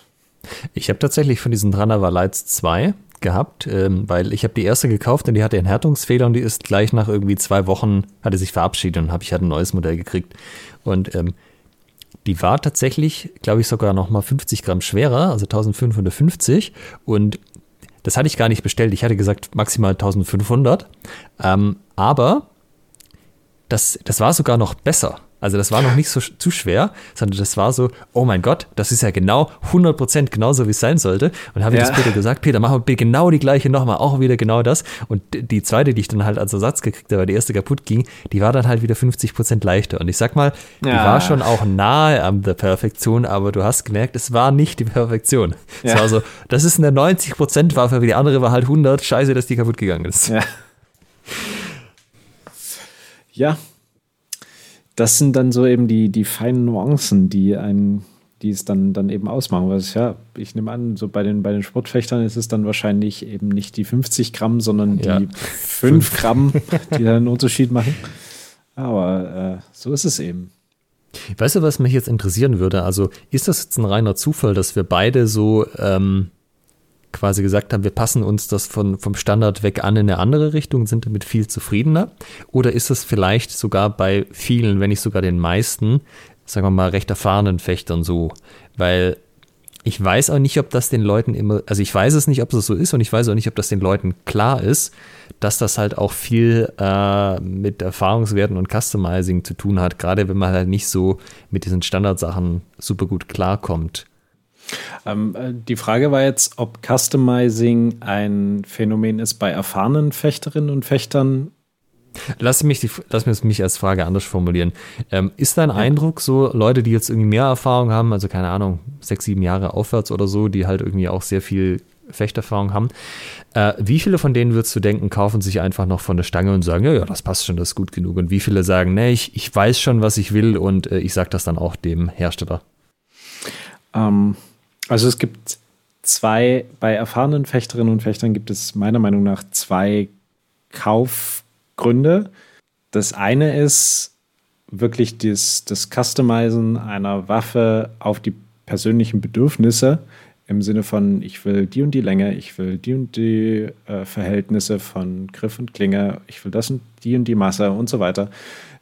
Ich habe tatsächlich von diesen Dranavar Lights 2 gehabt, ähm, weil ich habe die erste gekauft und die hatte einen Härtungsfehler und die ist gleich nach irgendwie zwei Wochen, hatte sich verabschiedet und habe ich halt ein neues Modell gekriegt. Und ähm, die war tatsächlich, glaube ich, sogar noch mal 50 Gramm schwerer, also 1550. Und das hatte ich gar nicht bestellt. Ich hatte gesagt maximal 1500. Ähm, aber das, das war sogar noch besser. Also das war noch nicht so zu schwer, sondern das war so, oh mein Gott, das ist ja genau 100% genauso, wie es sein sollte. Und habe ich ja. das Peter gesagt, Peter, machen wir genau die gleiche nochmal, auch wieder genau das. Und die zweite, die ich dann halt als Ersatz gekriegt habe, weil die erste kaputt ging, die war dann halt wieder 50% leichter. Und ich sag mal, die ja. war schon auch nahe an der Perfektion, aber du hast gemerkt, es war nicht die Perfektion. Ja. Es war so, das ist eine 90% Waffe, wie die andere war halt 100, scheiße, dass die kaputt gegangen ist. Ja. Ja, das sind dann so eben die, die feinen Nuancen, die einen, die es dann, dann eben ausmachen. Was ja, ich nehme an, so bei den, bei den Sportfechtern ist es dann wahrscheinlich eben nicht die 50 Gramm, sondern ja. die 5 Gramm, die da einen Unterschied machen. Aber äh, so ist es eben. Weißt du, was mich jetzt interessieren würde? Also, ist das jetzt ein reiner Zufall, dass wir beide so ähm, quasi gesagt haben, wir passen uns das von, vom Standard weg an in eine andere Richtung, sind damit viel zufriedener? Oder ist es vielleicht sogar bei vielen, wenn nicht sogar den meisten, sagen wir mal, recht erfahrenen Fechtern so? Weil ich weiß auch nicht, ob das den Leuten immer, also ich weiß es nicht, ob das so ist und ich weiß auch nicht, ob das den Leuten klar ist, dass das halt auch viel äh, mit Erfahrungswerten und Customizing zu tun hat, gerade wenn man halt nicht so mit diesen Standardsachen super gut klarkommt. Ähm, äh, die Frage war jetzt, ob Customizing ein Phänomen ist bei erfahrenen Fechterinnen und Fechtern. Lass mich, die, lass mich als Frage anders formulieren. Ähm, ist dein ja. Eindruck so, Leute, die jetzt irgendwie mehr Erfahrung haben, also keine Ahnung, sechs, sieben Jahre aufwärts oder so, die halt irgendwie auch sehr viel Fechterfahrung haben, äh, wie viele von denen würdest du denken, kaufen sich einfach noch von der Stange und sagen, ja, ja, das passt schon, das ist gut genug? Und wie viele sagen, nee, ich, ich weiß schon, was ich will und äh, ich sage das dann auch dem Hersteller? Ähm, also es gibt zwei, bei erfahrenen Fechterinnen und Fechtern gibt es meiner Meinung nach zwei Kaufgründe. Das eine ist wirklich das, das Customizen einer Waffe auf die persönlichen Bedürfnisse im Sinne von, ich will die und die Länge, ich will die und die äh, Verhältnisse von Griff und Klinge, ich will das und die und die Masse und so weiter.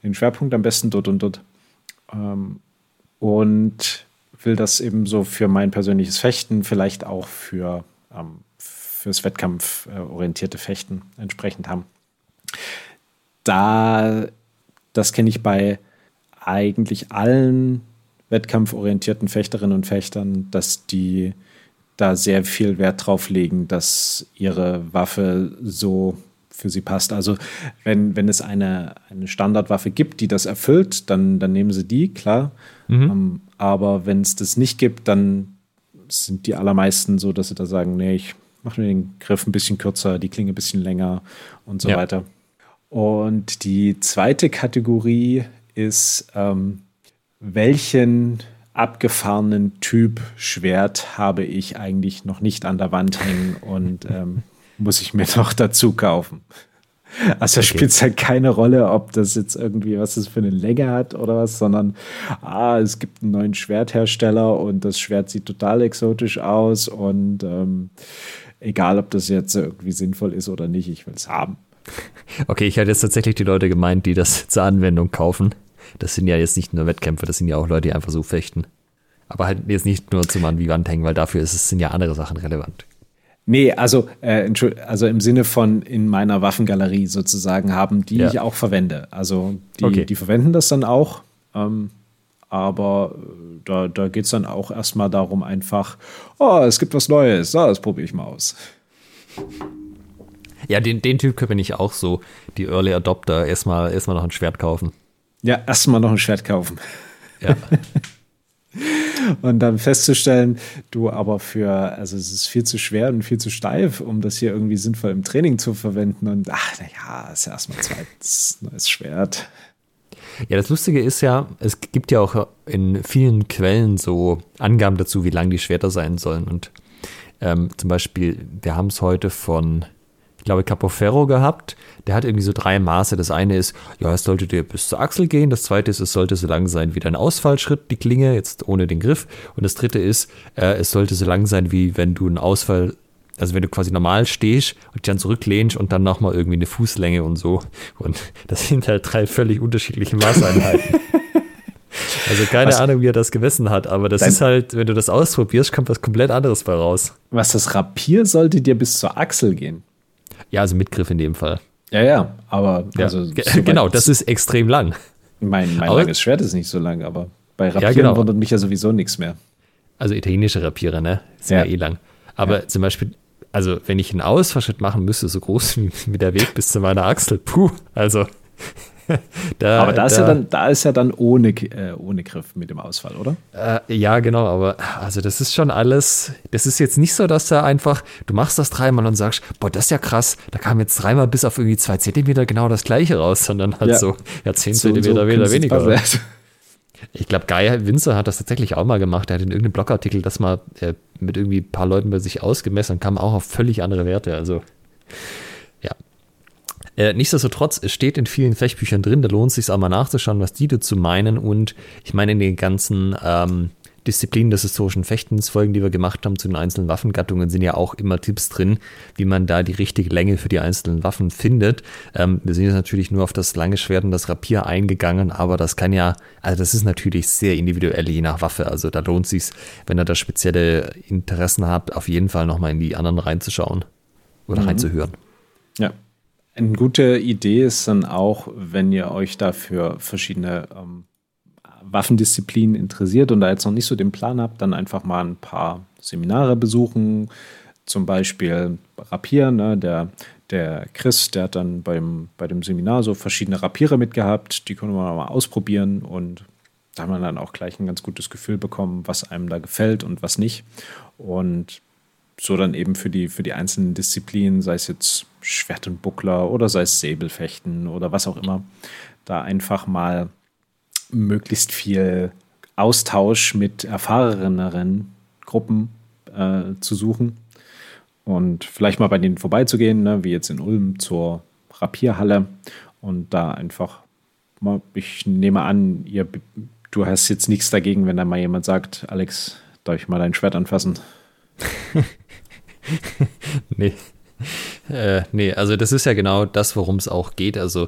Den Schwerpunkt am besten dort und dort. Ähm, und will das eben so für mein persönliches Fechten, vielleicht auch für ähm, fürs wettkampforientierte Fechten entsprechend haben. Da, das kenne ich bei eigentlich allen wettkampforientierten Fechterinnen und Fechtern, dass die da sehr viel Wert drauf legen, dass ihre Waffe so für sie passt. Also wenn, wenn es eine, eine Standardwaffe gibt, die das erfüllt, dann, dann nehmen sie die, klar. Mhm. Ähm, aber wenn es das nicht gibt, dann sind die allermeisten so, dass sie da sagen, nee, ich mache mir den Griff ein bisschen kürzer, die Klinge ein bisschen länger und so ja. weiter. Und die zweite Kategorie ist, ähm, welchen abgefahrenen Typ Schwert habe ich eigentlich noch nicht an der Wand hängen und ähm, muss ich mir noch dazu kaufen. Also okay. spielt es halt keine Rolle, ob das jetzt irgendwie, was das für eine Länge hat oder was, sondern ah, es gibt einen neuen Schwerthersteller und das Schwert sieht total exotisch aus und ähm, egal, ob das jetzt irgendwie sinnvoll ist oder nicht, ich will es haben. Okay, ich hatte jetzt tatsächlich die Leute gemeint, die das zur Anwendung kaufen. Das sind ja jetzt nicht nur Wettkämpfe, das sind ja auch Leute, die einfach so fechten. Aber halt jetzt nicht nur zum an die Wand hängen, weil dafür ist es, sind ja andere Sachen relevant. Nee, also, äh, also im Sinne von in meiner Waffengalerie sozusagen haben, die ja. ich auch verwende. Also die, okay. die verwenden das dann auch. Ähm, aber äh, da, da geht es dann auch erstmal darum, einfach, oh, es gibt was Neues, oh, das probiere ich mal aus. Ja, den, den Typ bin ich auch so, die Early Adopter, erstmal erstmal noch ein Schwert kaufen. Ja, erstmal noch ein Schwert kaufen. Ja. und dann festzustellen, du aber für, also es ist viel zu schwer und viel zu steif, um das hier irgendwie sinnvoll im Training zu verwenden. Und ach, naja, ist ja erstmal zweites neues Schwert. Ja, das Lustige ist ja, es gibt ja auch in vielen Quellen so Angaben dazu, wie lang die Schwerter sein sollen. Und ähm, zum Beispiel, wir haben es heute von glaube, Capoferro gehabt. Der hat irgendwie so drei Maße. Das eine ist, ja, es sollte dir bis zur Achsel gehen. Das zweite ist, es sollte so lang sein wie dein Ausfallschritt, die Klinge, jetzt ohne den Griff. Und das dritte ist, äh, es sollte so lang sein, wie wenn du einen Ausfall, also wenn du quasi normal stehst und dich dann zurücklehnst und dann nochmal irgendwie eine Fußlänge und so. Und das sind halt drei völlig unterschiedliche Maßeinheiten. Also keine was, Ahnung, wie er das gemessen hat, aber das ist halt, wenn du das ausprobierst, kommt was komplett anderes bei raus. Was das Rapier sollte dir bis zur Achsel gehen. Ja, also mit Griff in dem Fall. Ja, ja, aber also ja, genau, das ist extrem lang. Mein, mein langes Schwert ist nicht so lang, aber bei Rapieren ja, genau. wundert mich ja sowieso nichts mehr. Also italienische Rapiere, ne? Sind ja, ja eh lang. Aber ja. zum Beispiel, also wenn ich einen Ausfallschritt machen müsste, so groß wie der Weg bis zu meiner Achsel, puh, also da, aber da, ist ja dann, da ist ja dann ohne, äh, ohne Griff mit dem Ausfall, oder? Äh, ja, genau, aber also das ist schon alles, das ist jetzt nicht so, dass da einfach, du machst das dreimal und sagst, boah, das ist ja krass, da kam jetzt dreimal bis auf irgendwie zwei Zentimeter genau das gleiche raus, sondern halt ja. so, ja, zehn so Zentimeter so wieder weniger. Ich glaube, Guy Winzer hat das tatsächlich auch mal gemacht. Er hat in irgendeinem Blogartikel das mal äh, mit irgendwie ein paar Leuten bei sich ausgemessen und kam auch auf völlig andere Werte. Also äh, nichtsdestotrotz, es steht in vielen Fechtbüchern drin, da lohnt es sich auch mal nachzuschauen, was die dazu meinen. Und ich meine, in den ganzen ähm, Disziplinen des historischen Fechtens, Folgen, die wir gemacht haben zu den einzelnen Waffengattungen, sind ja auch immer Tipps drin, wie man da die richtige Länge für die einzelnen Waffen findet. Ähm, wir sind jetzt natürlich nur auf das lange Schwert und das Rapier eingegangen, aber das kann ja, also das ist natürlich sehr individuell je nach Waffe. Also da lohnt es sich, wenn ihr da spezielle Interessen habt, auf jeden Fall nochmal in die anderen reinzuschauen oder mhm. reinzuhören. Ja, eine gute Idee ist dann auch, wenn ihr euch dafür verschiedene ähm, Waffendisziplinen interessiert und da jetzt noch nicht so den Plan habt, dann einfach mal ein paar Seminare besuchen. Zum Beispiel Rapier, ne? der, der Chris, der hat dann beim, bei dem Seminar so verschiedene Rapiere mitgehabt, die können wir mal ausprobieren und da hat man dann auch gleich ein ganz gutes Gefühl bekommen, was einem da gefällt und was nicht. Und so dann eben für die, für die einzelnen Disziplinen, sei es jetzt Schwert und Buckler oder sei es Säbelfechten oder was auch immer, da einfach mal möglichst viel Austausch mit erfahreneren Gruppen äh, zu suchen und vielleicht mal bei denen vorbeizugehen, ne, wie jetzt in Ulm zur Rapierhalle und da einfach mal, ich nehme an, ihr, du hast jetzt nichts dagegen, wenn da mal jemand sagt, Alex, darf ich mal dein Schwert anfassen? nee. Äh, nee, also das ist ja genau das, worum es auch geht. Also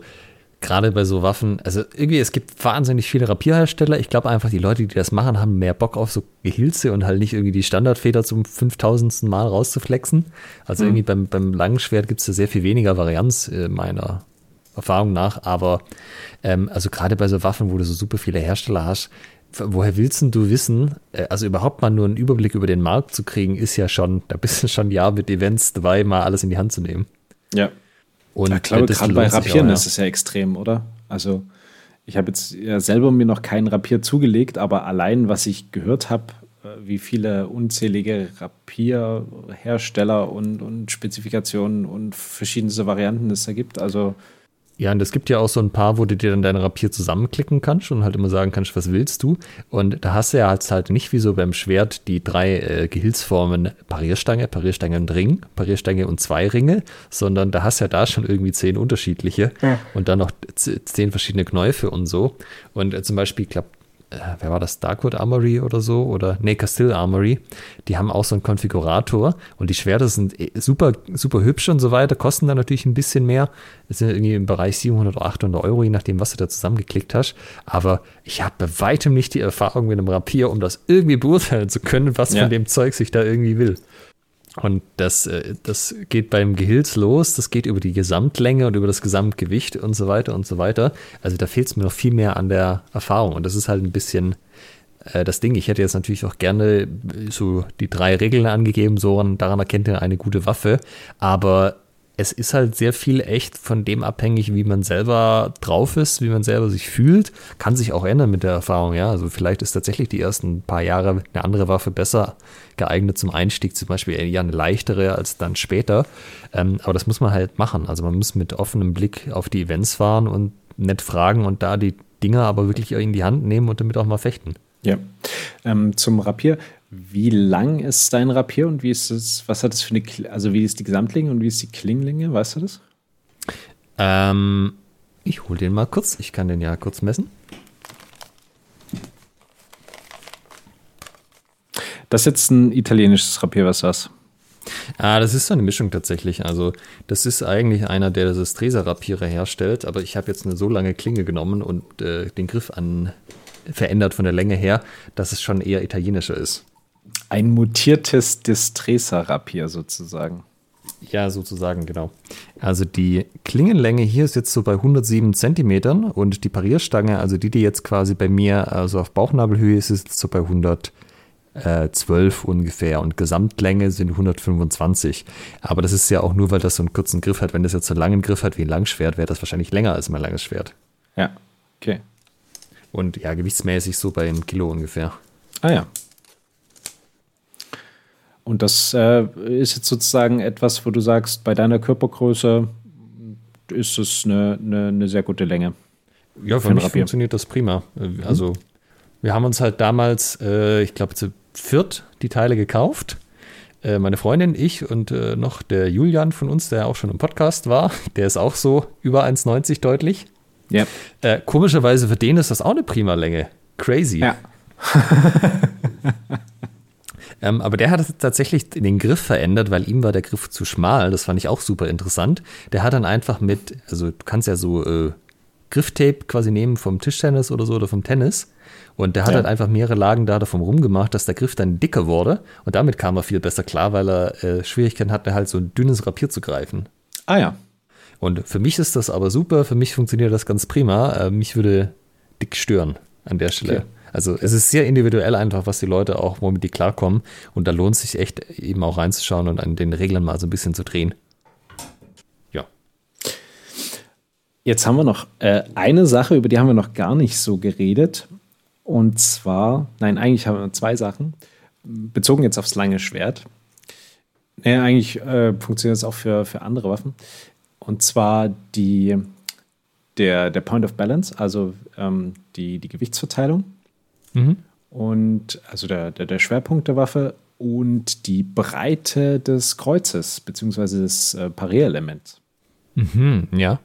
gerade bei so Waffen, also irgendwie, es gibt wahnsinnig viele Rapierhersteller. Ich glaube einfach, die Leute, die das machen, haben mehr Bock auf so Gehilze und halt nicht irgendwie die Standardfeder zum 5000. Mal rauszuflexen. Also mhm. irgendwie beim, beim Langschwert gibt es da sehr viel weniger Varianz äh, meiner Erfahrung nach. Aber ähm, also gerade bei so Waffen, wo du so super viele Hersteller hast, woher willst du wissen, äh, also überhaupt mal nur einen Überblick über den Markt zu kriegen, ist ja schon, da bist du schon ja mit Events dabei, mal alles in die Hand zu nehmen. Ja. Und ich glaube, gerade bei Rapieren auch, ja. ist es ja extrem, oder? Also, ich habe jetzt ja selber mir noch keinen Rapier zugelegt, aber allein, was ich gehört habe, äh, wie viele unzählige Rapierhersteller und, und Spezifikationen und verschiedenste Varianten es da gibt, also Ja, und es gibt ja auch so ein paar, wo du dir dann dein Rapier zusammenklicken kannst und halt immer sagen kannst, was willst du. Und da hast du ja halt nicht wie so beim Schwert die drei äh, Gehilfsformen Parierstange, Parierstange und Ring, Parierstange und zwei Ringe, sondern da hast du ja da schon irgendwie zehn unterschiedliche ja. und dann noch zehn verschiedene Knäufe und so. Und äh, zum Beispiel, ich glaube, äh, wer war das, Darkwood Armory oder so, oder nee, Castile Armory, die haben auch so einen Konfigurator und die Schwerter sind äh, super, super hübsch und so weiter, kosten dann natürlich ein bisschen mehr, das sind irgendwie im Bereich 700 oder 800 Euro, je nachdem, was du da zusammengeklickt hast, aber ich habe bei weitem nicht die Erfahrung mit einem Rapier, um das irgendwie beurteilen zu können, was ja. von dem Zeug sich da irgendwie will. Und das, äh, das geht beim Gehilz los, das geht über die Gesamtlänge und über das Gesamtgewicht und so weiter und so weiter. Also da fehlt es mir noch viel mehr an der Erfahrung. Und das ist halt ein bisschen äh, das Ding. Ich hätte jetzt natürlich auch gerne so die drei Regeln angegeben, so daran erkennt ihr eine gute Waffe. Aber es ist halt sehr viel echt von dem abhängig, wie man selber drauf ist, wie man selber sich fühlt. Kann sich auch ändern mit der Erfahrung, ja. Also vielleicht ist tatsächlich die ersten paar Jahre eine andere Waffe besser geeignet zum Einstieg, zum Beispiel eher eine leichtere als dann später. Ähm, aber das muss man halt machen. Also man muss mit offenem Blick auf die Events fahren und nett fragen und da die Dinger aber wirklich in die Hand nehmen und damit auch mal fechten. Ja. Ähm, zum Rapier. Wie lang ist dein Rapier und wie ist es, was hat es für eine, also wie ist die Gesamtlänge und wie ist die Klingenlänge, weißt du das? Ähm, ich hole den mal kurz, ich kann den ja kurz messen. Das ist jetzt ein italienisches Rapier, was das? Ah, das ist so eine Mischung tatsächlich. Also, das ist eigentlich einer, der das Stresa-Rapiere herstellt, aber ich habe jetzt eine so lange Klinge genommen und äh, den Griff an verändert von der Länge her, dass es schon eher italienischer ist. Ein mutiertes Distresa-Rapier sozusagen. Ja, sozusagen, genau. Also die Klingenlänge hier ist jetzt so bei 107 Zentimetern und die Parierstange, also die, die jetzt quasi bei mir also auf Bauchnabelhöhe ist, ist so bei 112 ungefähr und Gesamtlänge sind 125. Aber das ist ja auch nur, weil das so einen kurzen Griff hat. Wenn das jetzt so einen langen Griff hat wie ein Langschwert, wäre das wahrscheinlich länger als mein langes Schwert. Ja, okay. Und ja, gewichtsmäßig so bei einem Kilo ungefähr. Ah ja, und das äh, ist jetzt sozusagen etwas, wo du sagst, bei deiner Körpergröße ist es eine, eine, eine sehr gute Länge. Ja, für, mich Rapier. funktioniert das prima. Mhm. Also, wir haben uns halt damals, äh, ich glaube, zu viert die Teile gekauft. Äh, meine Freundin, ich und äh, noch der Julian von uns, der auch schon im Podcast war. Der ist auch so über 1,90 deutlich. Ja. Äh, komischerweise für den ist das auch eine prima Länge. Crazy. Ja. Ähm, aber der hat tatsächlich den Griff verändert, weil ihm war der Griff zu schmal. Das fand ich auch super interessant. Der hat dann einfach mit, also du kannst ja so äh, Grifftape quasi nehmen vom Tischtennis oder so oder vom Tennis. Und der hat ja. halt einfach mehrere Lagen da davon rumgemacht, dass der Griff dann dicker wurde. Und damit kam er viel besser klar, weil er äh, Schwierigkeiten hatte, halt so ein dünnes Rapier zu greifen. Ah ja. Und für mich ist das aber super. Für mich funktioniert das ganz prima. Äh, mich würde dick stören an der Stelle. Okay. Also es ist sehr individuell einfach, was die Leute auch, womit die klarkommen. Und da lohnt sich echt eben auch reinzuschauen und an den Regeln mal so ein bisschen zu drehen. Ja. Jetzt haben wir noch äh, eine Sache, über die haben wir noch gar nicht so geredet. Und zwar, nein, eigentlich haben wir zwei Sachen. Bezogen jetzt aufs lange Schwert. Naja, eigentlich äh, funktioniert es auch für, für andere Waffen. Und zwar die, der, der Point of Balance, also ähm, die, die Gewichtsverteilung. Mhm. Und also der, der, der Schwerpunkt der Waffe und die Breite des Kreuzes, beziehungsweise des äh, Parierelements. Mhm, ja.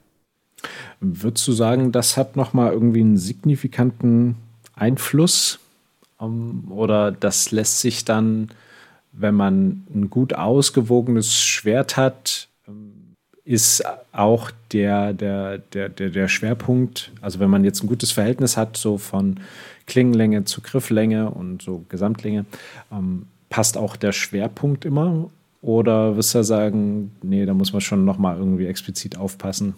Würdest du sagen, das hat nochmal irgendwie einen signifikanten Einfluss? Um, oder das lässt sich dann, wenn man ein gut ausgewogenes Schwert hat, ähm, ist auch der, der, der, der, der Schwerpunkt, also wenn man jetzt ein gutes Verhältnis hat, so von Klingenlänge zu Grifflänge und so Gesamtlänge. Ähm, passt auch der Schwerpunkt immer? Oder wirst du sagen, nee, da muss man schon nochmal irgendwie explizit aufpassen?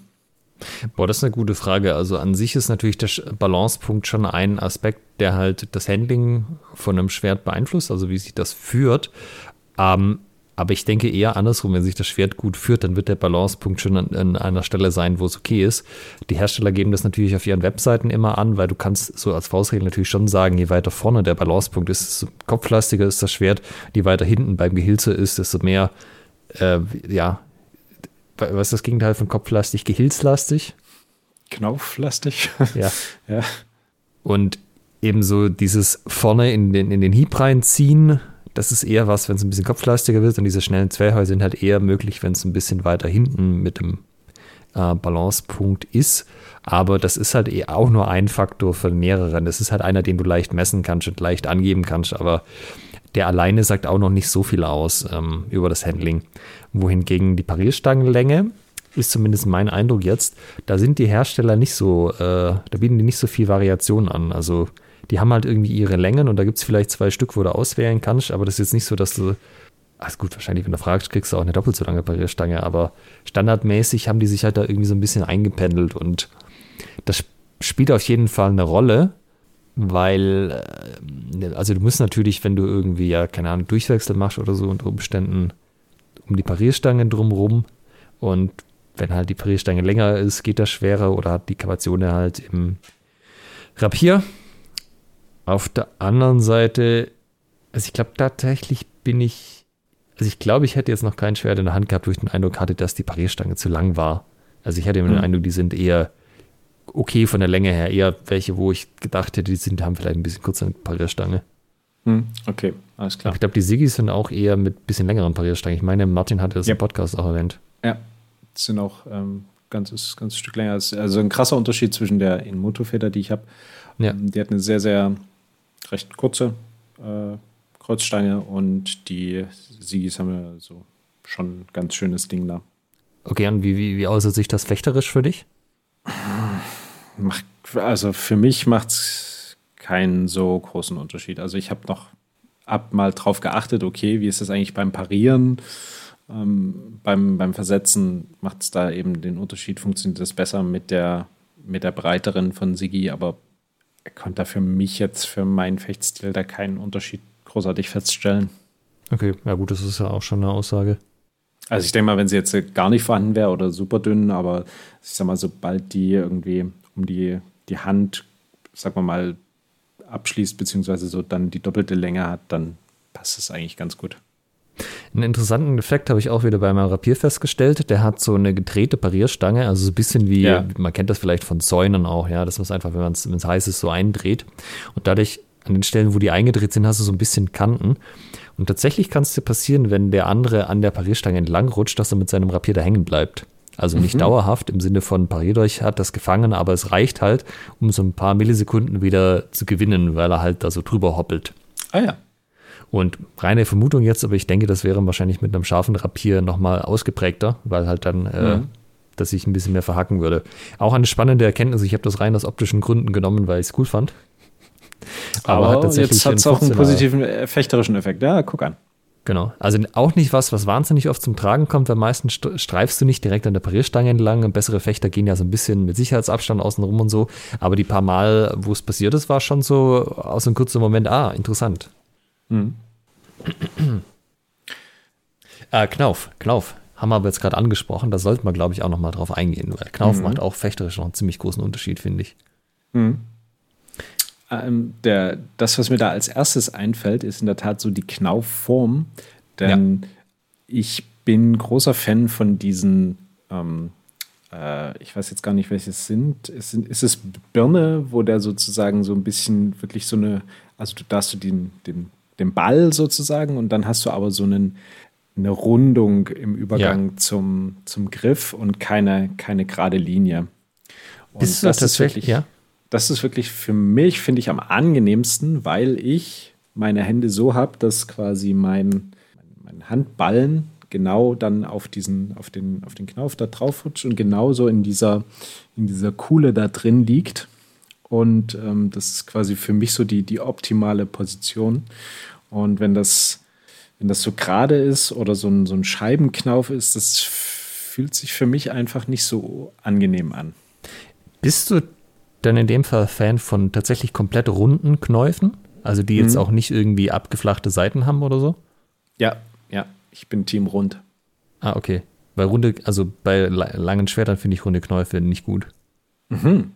Boah, das ist eine gute Frage. Also an sich ist natürlich der Balancepunkt schon ein Aspekt, der halt das Handling von einem Schwert beeinflusst, also wie sich das führt. Ähm, aber ich denke eher andersrum, wenn sich das Schwert gut führt, dann wird der Balancepunkt schon an, an, einer Stelle sein, wo es okay ist. Die Hersteller geben das natürlich auf ihren Webseiten immer an, weil du kannst so als Faustregel natürlich schon sagen, je weiter vorne der Balancepunkt ist, desto kopflastiger ist das Schwert, je weiter hinten beim Gehilze ist, desto mehr, äh, ja, was ist das Gegenteil von kopflastig? Gehilzlastig? Knauflastig. Ja. ja. Und ebenso dieses vorne in den, in den Hieb reinziehen, das ist eher was, wenn es ein bisschen kopflastiger wird. Und diese schnellen Zwerghäuser sind halt eher möglich, wenn es ein bisschen weiter hinten mit dem äh, Balancepunkt ist. Aber das ist halt eh auch nur ein Faktor von mehreren. Das ist halt einer, den du leicht messen kannst und leicht angeben kannst. Aber der alleine sagt auch noch nicht so viel aus ähm, über das Handling. Wohingegen die Parierstangenlänge ist zumindest mein Eindruck jetzt, da sind die Hersteller nicht so, äh, da bieten die nicht so viel Variation an. Also die haben halt irgendwie ihre Längen und da gibt es vielleicht zwei Stück, wo du auswählen kannst, aber das ist jetzt nicht so, dass du, also gut, wahrscheinlich, wenn du fragst, kriegst du auch eine doppelt so lange Parierstange, aber standardmäßig haben die sich halt da irgendwie so ein bisschen eingependelt und das spielt auf jeden Fall eine Rolle, weil, äh, also du musst natürlich, wenn du irgendwie, ja, keine Ahnung, Durchwechsel machst oder so unter Umständen um die Parierstangen drumrum und wenn halt die Parierstange länger ist, geht das schwerer oder hat die Kapazone halt im Rapier. Auf der anderen Seite, also ich glaube tatsächlich bin ich, also ich glaube, ich hätte jetzt noch kein Schwert in der Hand gehabt, wo ich den Eindruck hatte, dass die Parierstange zu lang war. Also ich hatte immer mhm. den Eindruck, die sind eher okay von der Länge her, eher welche, wo ich gedacht hätte, die sind, haben vielleicht ein bisschen kürzer Parierstange. Mhm. Okay, alles klar. Ich glaube, die Siggis sind auch eher mit ein bisschen längeren Parierstangen. Ich meine, Martin hatte das ja. im Podcast auch erwähnt. Ja, sind auch ähm, ganzes, ganzes Stück länger. Also ein krasser Unterschied zwischen der Inmoto-Feder, die ich habe. Ja. Ähm, die hat eine sehr, sehr recht kurze äh, Kreuzstange und die Sigis haben ja so schon ein ganz schönes Ding da. Okay, und wie, wie, wie äußert sich das fechterisch für dich? Also für mich macht es keinen so großen Unterschied. Also ich habe noch ab mal drauf geachtet, okay, wie ist das eigentlich beim Parieren? Ähm, beim, beim Versetzen macht es da eben den Unterschied, funktioniert das besser mit der, mit der breiteren von Sigi, aber er konnte da für mich jetzt, für meinen Fechtstil, da keinen Unterschied großartig feststellen. Okay, ja gut, das ist ja auch schon eine Aussage. Also ich denke mal, wenn sie jetzt gar nicht vorhanden wäre oder super dünn, aber ich sag mal, sobald die irgendwie um die, die Hand, sag mal abschließt, beziehungsweise so dann die doppelte Länge hat, dann passt es eigentlich ganz gut. Einen interessanten Effekt habe ich auch wieder bei meinem Rapier festgestellt. Der hat so eine gedrehte Parierstange, also so ein bisschen wie, ja. man kennt das vielleicht von Zäunen auch, ja, dass man es einfach, wenn es heiß ist, so eindreht. Und dadurch, an den Stellen, wo die eingedreht sind, hast du so ein bisschen Kanten. Und tatsächlich kann es dir passieren, wenn der andere an der Parierstange entlang rutscht, dass er mit seinem Rapier da hängen bleibt. Also nicht mhm. dauerhaft im Sinne von pariert euch, hat das gefangen, aber es reicht halt, um so ein paar Millisekunden wieder zu gewinnen, weil er halt da so drüber hoppelt. Ah ja. Und reine Vermutung jetzt, aber ich denke, das wäre wahrscheinlich mit einem scharfen Rapier nochmal ausgeprägter, weil halt dann äh, mhm. dass ich ein bisschen mehr verhacken würde. Auch eine spannende Erkenntnis, ich habe das rein aus optischen Gründen genommen, weil ich es cool fand. Aber, aber hat jetzt hat es auch einen positiven äh, fechterischen Effekt. Ja, guck an. Genau. Also auch nicht was, was wahnsinnig oft zum Tragen kommt, weil meistens streifst du nicht direkt an der Parierstange entlang. Und bessere Fechter gehen ja so ein bisschen mit Sicherheitsabstand außenrum und so. Aber die paar Mal, wo es passiert ist, war schon so aus einem kurzen Moment, ah, interessant. Mhm. äh, Knauf, Knauf. Haben wir aber jetzt gerade angesprochen, da sollten wir, glaube ich, auch noch mal drauf eingehen, weil Knauf mhm. macht auch fechterisch noch einen ziemlich großen Unterschied, finde ich. Mhm. Ähm, der, das, was mir da als erstes einfällt, ist in der Tat so die Knaufform. Denn ja. ich bin großer Fan von diesen, ähm, äh, ich weiß jetzt gar nicht, welche es sind. Ist, es Birne, wo der sozusagen so ein bisschen wirklich so eine, also du darfst du den, den den Ball sozusagen und dann hast du aber so einen, eine Rundung im Übergang ja. zum, zum Griff und keine, keine gerade Linie. Und Bist das ist wirklich, ja? das ist wirklich für mich, finde ich, am angenehmsten, weil ich meine Hände so habe, dass quasi mein, mein Handballen genau dann auf diesen, auf den, auf den Knauf da drauf rutscht und genauso in dieser, in dieser Kuhle da drin liegt. Und ähm, das ist quasi für mich so die, die optimale Position. Und wenn das, wenn das so gerade ist oder so ein, so ein Scheibenknauf ist, das fühlt sich für mich einfach nicht so angenehm an. Bist du dann in dem Fall Fan von tatsächlich komplett runden Knäufen? Also die jetzt mhm. auch nicht irgendwie abgeflachte Seiten haben oder so? Ja, ja, ich bin Team rund. Ah, okay. Bei runde, also bei langen Schwertern finde ich runde Knäufe nicht gut. Mhm.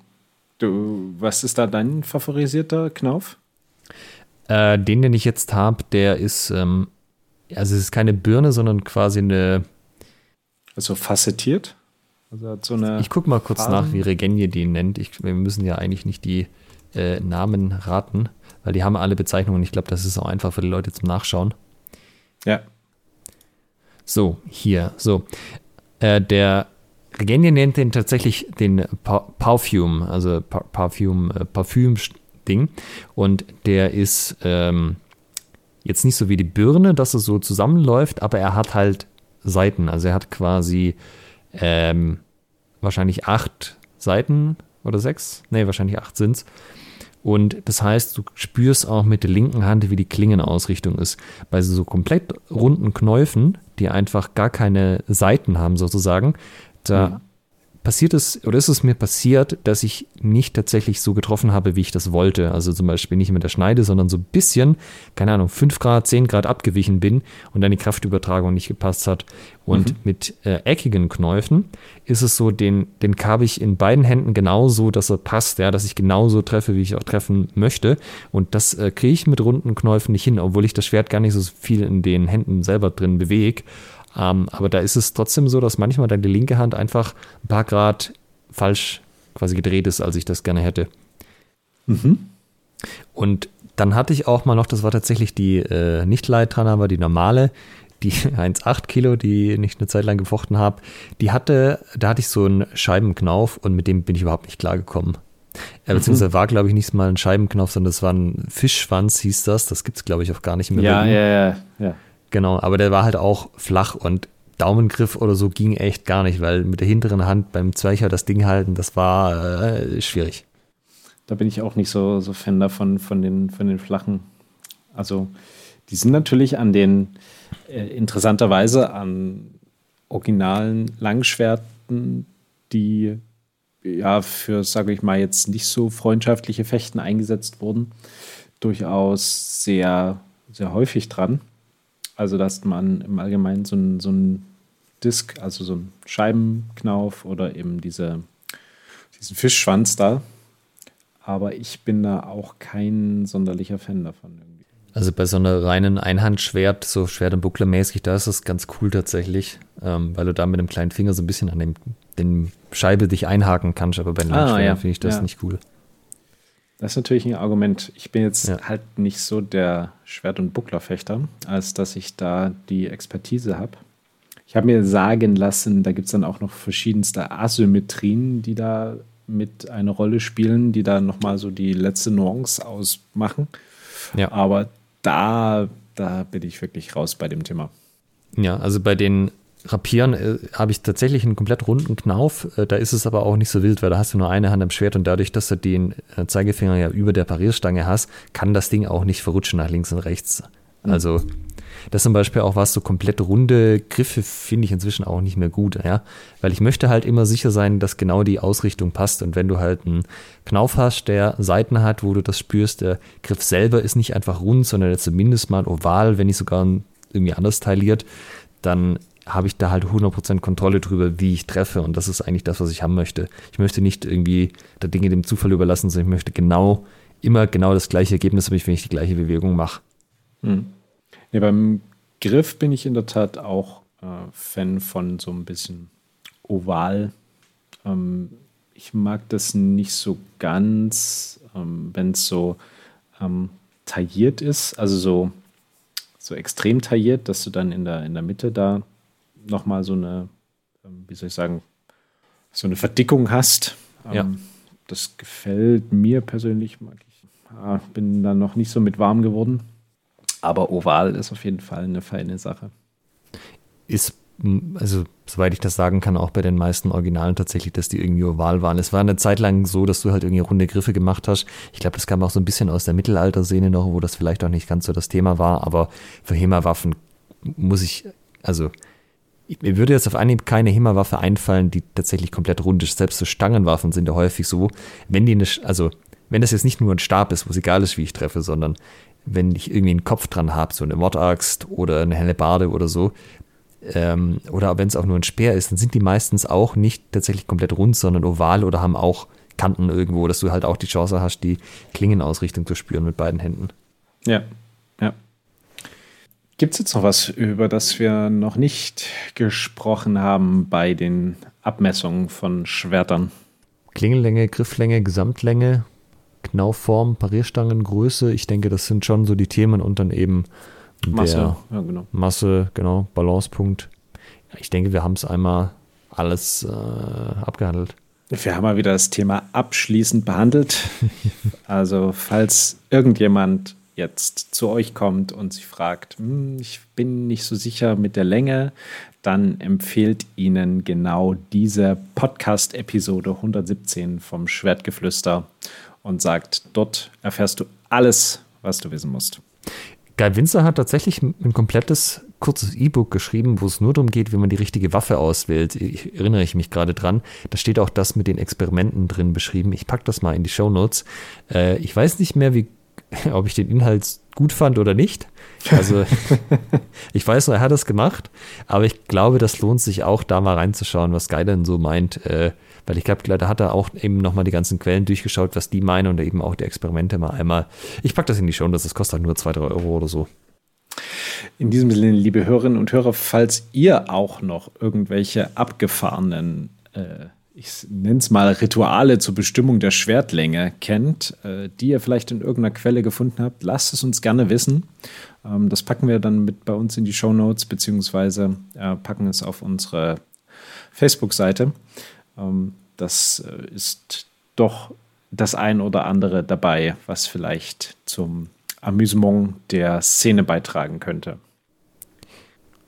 Du, was ist da dein favorisierter Knauf? Äh, den, den ich jetzt habe, der ist, ähm, also es ist keine Birne, sondern quasi eine. Also facettiert? Also hat so eine ich gucke mal kurz Farben. nach, wie Regenie die nennt. Ich, wir müssen ja eigentlich nicht die äh, Namen raten, weil die haben alle Bezeichnungen. Ich glaube, das ist auch einfach für die Leute zum Nachschauen. Ja. So, hier, so. Äh, der Regenie nennt den tatsächlich den pa Parfum, also pa Parfum, äh, Parfüm-Ding. Und der ist ähm, jetzt nicht so wie die Birne, dass es so zusammenläuft, aber er hat halt Seiten. Also er hat quasi ähm, wahrscheinlich acht Seiten oder sechs. Nee, wahrscheinlich acht sind es. Und das heißt, du spürst auch mit der linken Hand, wie die Klingenausrichtung ist. Bei so komplett runden Knäufen, die einfach gar keine Seiten haben, sozusagen, da mhm passiert es oder ist es mir passiert, dass ich nicht tatsächlich so getroffen habe, wie ich das wollte. Also zum Beispiel nicht mit der Schneide, sondern so ein bisschen, keine Ahnung, 5 Grad, 10 Grad abgewichen bin und dann die Kraftübertragung nicht gepasst hat. Und mhm. mit äh, eckigen Knäufen ist es so, den, den habe ich in beiden Händen genauso, dass er passt, ja, dass ich genauso treffe, wie ich auch treffen möchte. Und das äh, kriege ich mit runden Knäufen nicht hin, obwohl ich das Schwert gar nicht so viel in den Händen selber drin bewege. Ähm, aber da ist es trotzdem so, dass manchmal dann die linke Hand einfach ein paar Grad falsch quasi gedreht ist, als ich das gerne hätte. Mhm. Und dann hatte ich auch mal noch, das war tatsächlich die äh, nicht Leitran, aber die normale, die 1,8 Kilo, die ich eine Zeit lang gefochten habe, die hatte, da hatte ich so einen Scheibenknauf und mit dem bin ich überhaupt nicht klargekommen. Beziehungsweise mhm. war, glaube ich, nicht mal ein Scheibenknauf, sondern das war ein Fischschwanz, hieß das. Das gibt es, glaube ich, auch gar nicht mehr. Ja, ja, ja, ja. Genau, aber der war halt auch flach und Daumengriff oder so ging echt gar nicht, weil mit der hinteren Hand beim Zweicher das Ding halten, das war äh, schwierig. Da bin ich auch nicht so, so Fan davon, von den, von den flachen. Also, die sind natürlich an den, äh, interessanterweise an originalen Langschwerten, die ja für, sage ich mal, jetzt nicht so freundschaftliche Fechten eingesetzt wurden, durchaus sehr, sehr häufig dran. Also, dass man im Allgemeinen so ein, so ein Disk, also so ein Scheibenknauf oder eben diese, diesen Fischschwanz da. Aber ich bin da auch kein sonderlicher Fan davon irgendwie. Also bei so einer reinen Einhandschwert, so Schwert- und Buckler-mäßig, da ist das ganz cool tatsächlich, ähm, weil du da mit dem kleinen Finger so ein bisschen an dem, den Scheibe dich einhaken kannst, aber bei den ah, ja. finde ich das ja. nicht cool. Das ist natürlich ein Argument. Ich bin jetzt ja. halt nicht so der Schwert- und Bucklerfechter, als dass ich da die Expertise habe. Ich habe mir sagen lassen, da gibt es dann auch noch verschiedenste Asymmetrien, die da mit eine Rolle spielen, die da nochmal so die letzte Nuance ausmachen. Ja. Aber da, da bin ich wirklich raus bei dem Thema. Ja, also bei den Rapieren äh, habe ich tatsächlich einen komplett runden Knauf. Äh, da ist es aber auch nicht so wild, weil da hast du nur eine Hand am Schwert und dadurch, dass du den äh, Zeigefinger ja über der Parierstange hast, kann das Ding auch nicht verrutschen nach links und rechts. Mhm. Also das zum Beispiel auch was so komplett runde Griffe finde ich inzwischen auch nicht mehr gut, ja, weil ich möchte halt immer sicher sein, dass genau die Ausrichtung passt und wenn du halt einen Knauf hast, der Seiten hat, wo du das spürst, der Griff selber ist nicht einfach rund, sondern zumindest mal oval, wenn nicht sogar irgendwie anders tailliert, dann habe ich da halt 100% Kontrolle drüber, wie ich treffe. Und das ist eigentlich das, was ich haben möchte. Ich möchte nicht irgendwie der Dinge dem Zufall überlassen, sondern ich möchte genau, immer genau das gleiche Ergebnis haben, wenn ich die gleiche Bewegung mache. Hm. Ja, beim Griff bin ich in der Tat auch äh, Fan von so ein bisschen oval. Ähm, ich mag das nicht so ganz, ähm, wenn es so ähm, tailliert ist, also so, so extrem tailliert, dass du dann in der, in der Mitte da nochmal so eine, ähm, wie soll ich sagen, so eine Verdickung hast. Ja. Ähm, das gefällt mir persönlich, mag ich. Ja, bin da noch nicht so mit warm geworden. Aber oval ist auf jeden Fall eine feine Sache. Ist, also soweit ich das sagen kann, auch bei den meisten Originalen tatsächlich, dass die irgendwie oval waren. Es war eine Zeit lang so, dass du halt irgendwie runde Griffe gemacht hast. Ich glaube, das kam auch so ein bisschen aus der Mittelalter-Szene noch, wo das vielleicht auch nicht ganz so das Thema war. Aber für HEMA-Waffen muss ich, also mir würde jetzt auf Anhieb keine HEMA-Waffe einfallen, die tatsächlich komplett rund ist. Selbst so Stangenwaffen sind ja häufig so, wenn die eine, also wenn das jetzt nicht nur ein Stab ist, wo es egal ist, wie ich treffe, sondern wenn ich irgendwie einen Kopf dran habe, so eine Mordaxt oder eine helle Bade oder so, ähm, oder wenn es auch nur ein Speer ist, dann sind die meistens auch nicht tatsächlich komplett rund, sondern oval oder haben auch Kanten irgendwo, dass du halt auch die Chance hast, die Klingenausrichtung zu spüren mit beiden Händen. Ja, ja. Gibt es jetzt noch was, über das wir noch nicht gesprochen haben bei den Abmessungen von Schwertern? Klingellänge, Grifflänge, Gesamtlänge, Knaufform, Parierstangengröße. Ich denke, das sind schon so die Themen und dann eben Masse, ja, genau. Masse, genau, Balancepunkt. Ich denke, wir haben es einmal alles äh, abgehandelt. Wir haben mal wieder das Thema abschließend behandelt. also, falls irgendjemand jetzt zu euch kommt und sich fragt, hm, ich bin nicht so sicher mit der Länge, dann empfehlt Ihnen genau diese Podcast-Episode 117 vom Schwertgeflüster und sagt, dort erfährst du alles, was du wissen musst. Guy Winzer hat tatsächlich ein komplettes kurzes E-Book geschrieben, wo es nur darum geht, wie man die richtige Waffe auswählt. Ich erinnere ich mich gerade dran. Da steht auch das mit den Experimenten drin beschrieben. Ich packe das mal in die Show Notes. Äh, ich weiß nicht mehr, wie ob ich den Inhalt gut fand oder nicht. Also ich weiß nur, er hat es gemacht, aber ich glaube, das lohnt sich auch, da mal reinzuschauen, was Guy denn so meint. Äh, weil ich glaube, da hat er auch eben nochmal die ganzen Quellen durchgeschaut, was die meinen und eben auch die Experimente mal einmal. Ich packe das in die Show, das kostet halt nur 2, 3 Euro oder so. In diesem Sinne, liebe Hörerinnen und Hörer, falls ihr auch noch irgendwelche abgefahrenen äh, ich nenne es mal Rituale zur Bestimmung der Schwertlänge kennt, äh, die ihr vielleicht in irgendeiner Quelle gefunden habt, lasst es uns gerne wissen. Ähm, das packen wir dann mit bei uns in die Show Notes, beziehungsweise äh, packen es auf unsere Facebook-Seite. Ähm, das äh, ist doch das ein oder andere dabei, was vielleicht zum Amüsement der Szene beitragen könnte.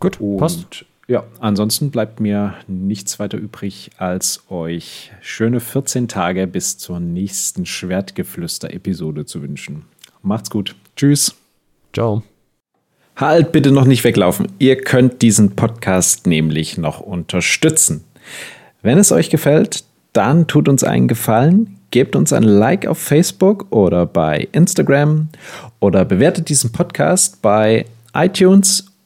Gut, Und passt. Ja, ansonsten bleibt mir nichts weiter übrig, als euch schöne 14 Tage bis zur nächsten Schwertgeflüster-Episode zu wünschen. Macht's gut. Tschüss. Ciao. Halt bitte noch nicht weglaufen. Ihr könnt diesen Podcast nämlich noch unterstützen. Wenn es euch gefällt, dann tut uns einen Gefallen, gebt uns ein Like auf Facebook oder bei Instagram oder bewertet diesen Podcast bei iTunes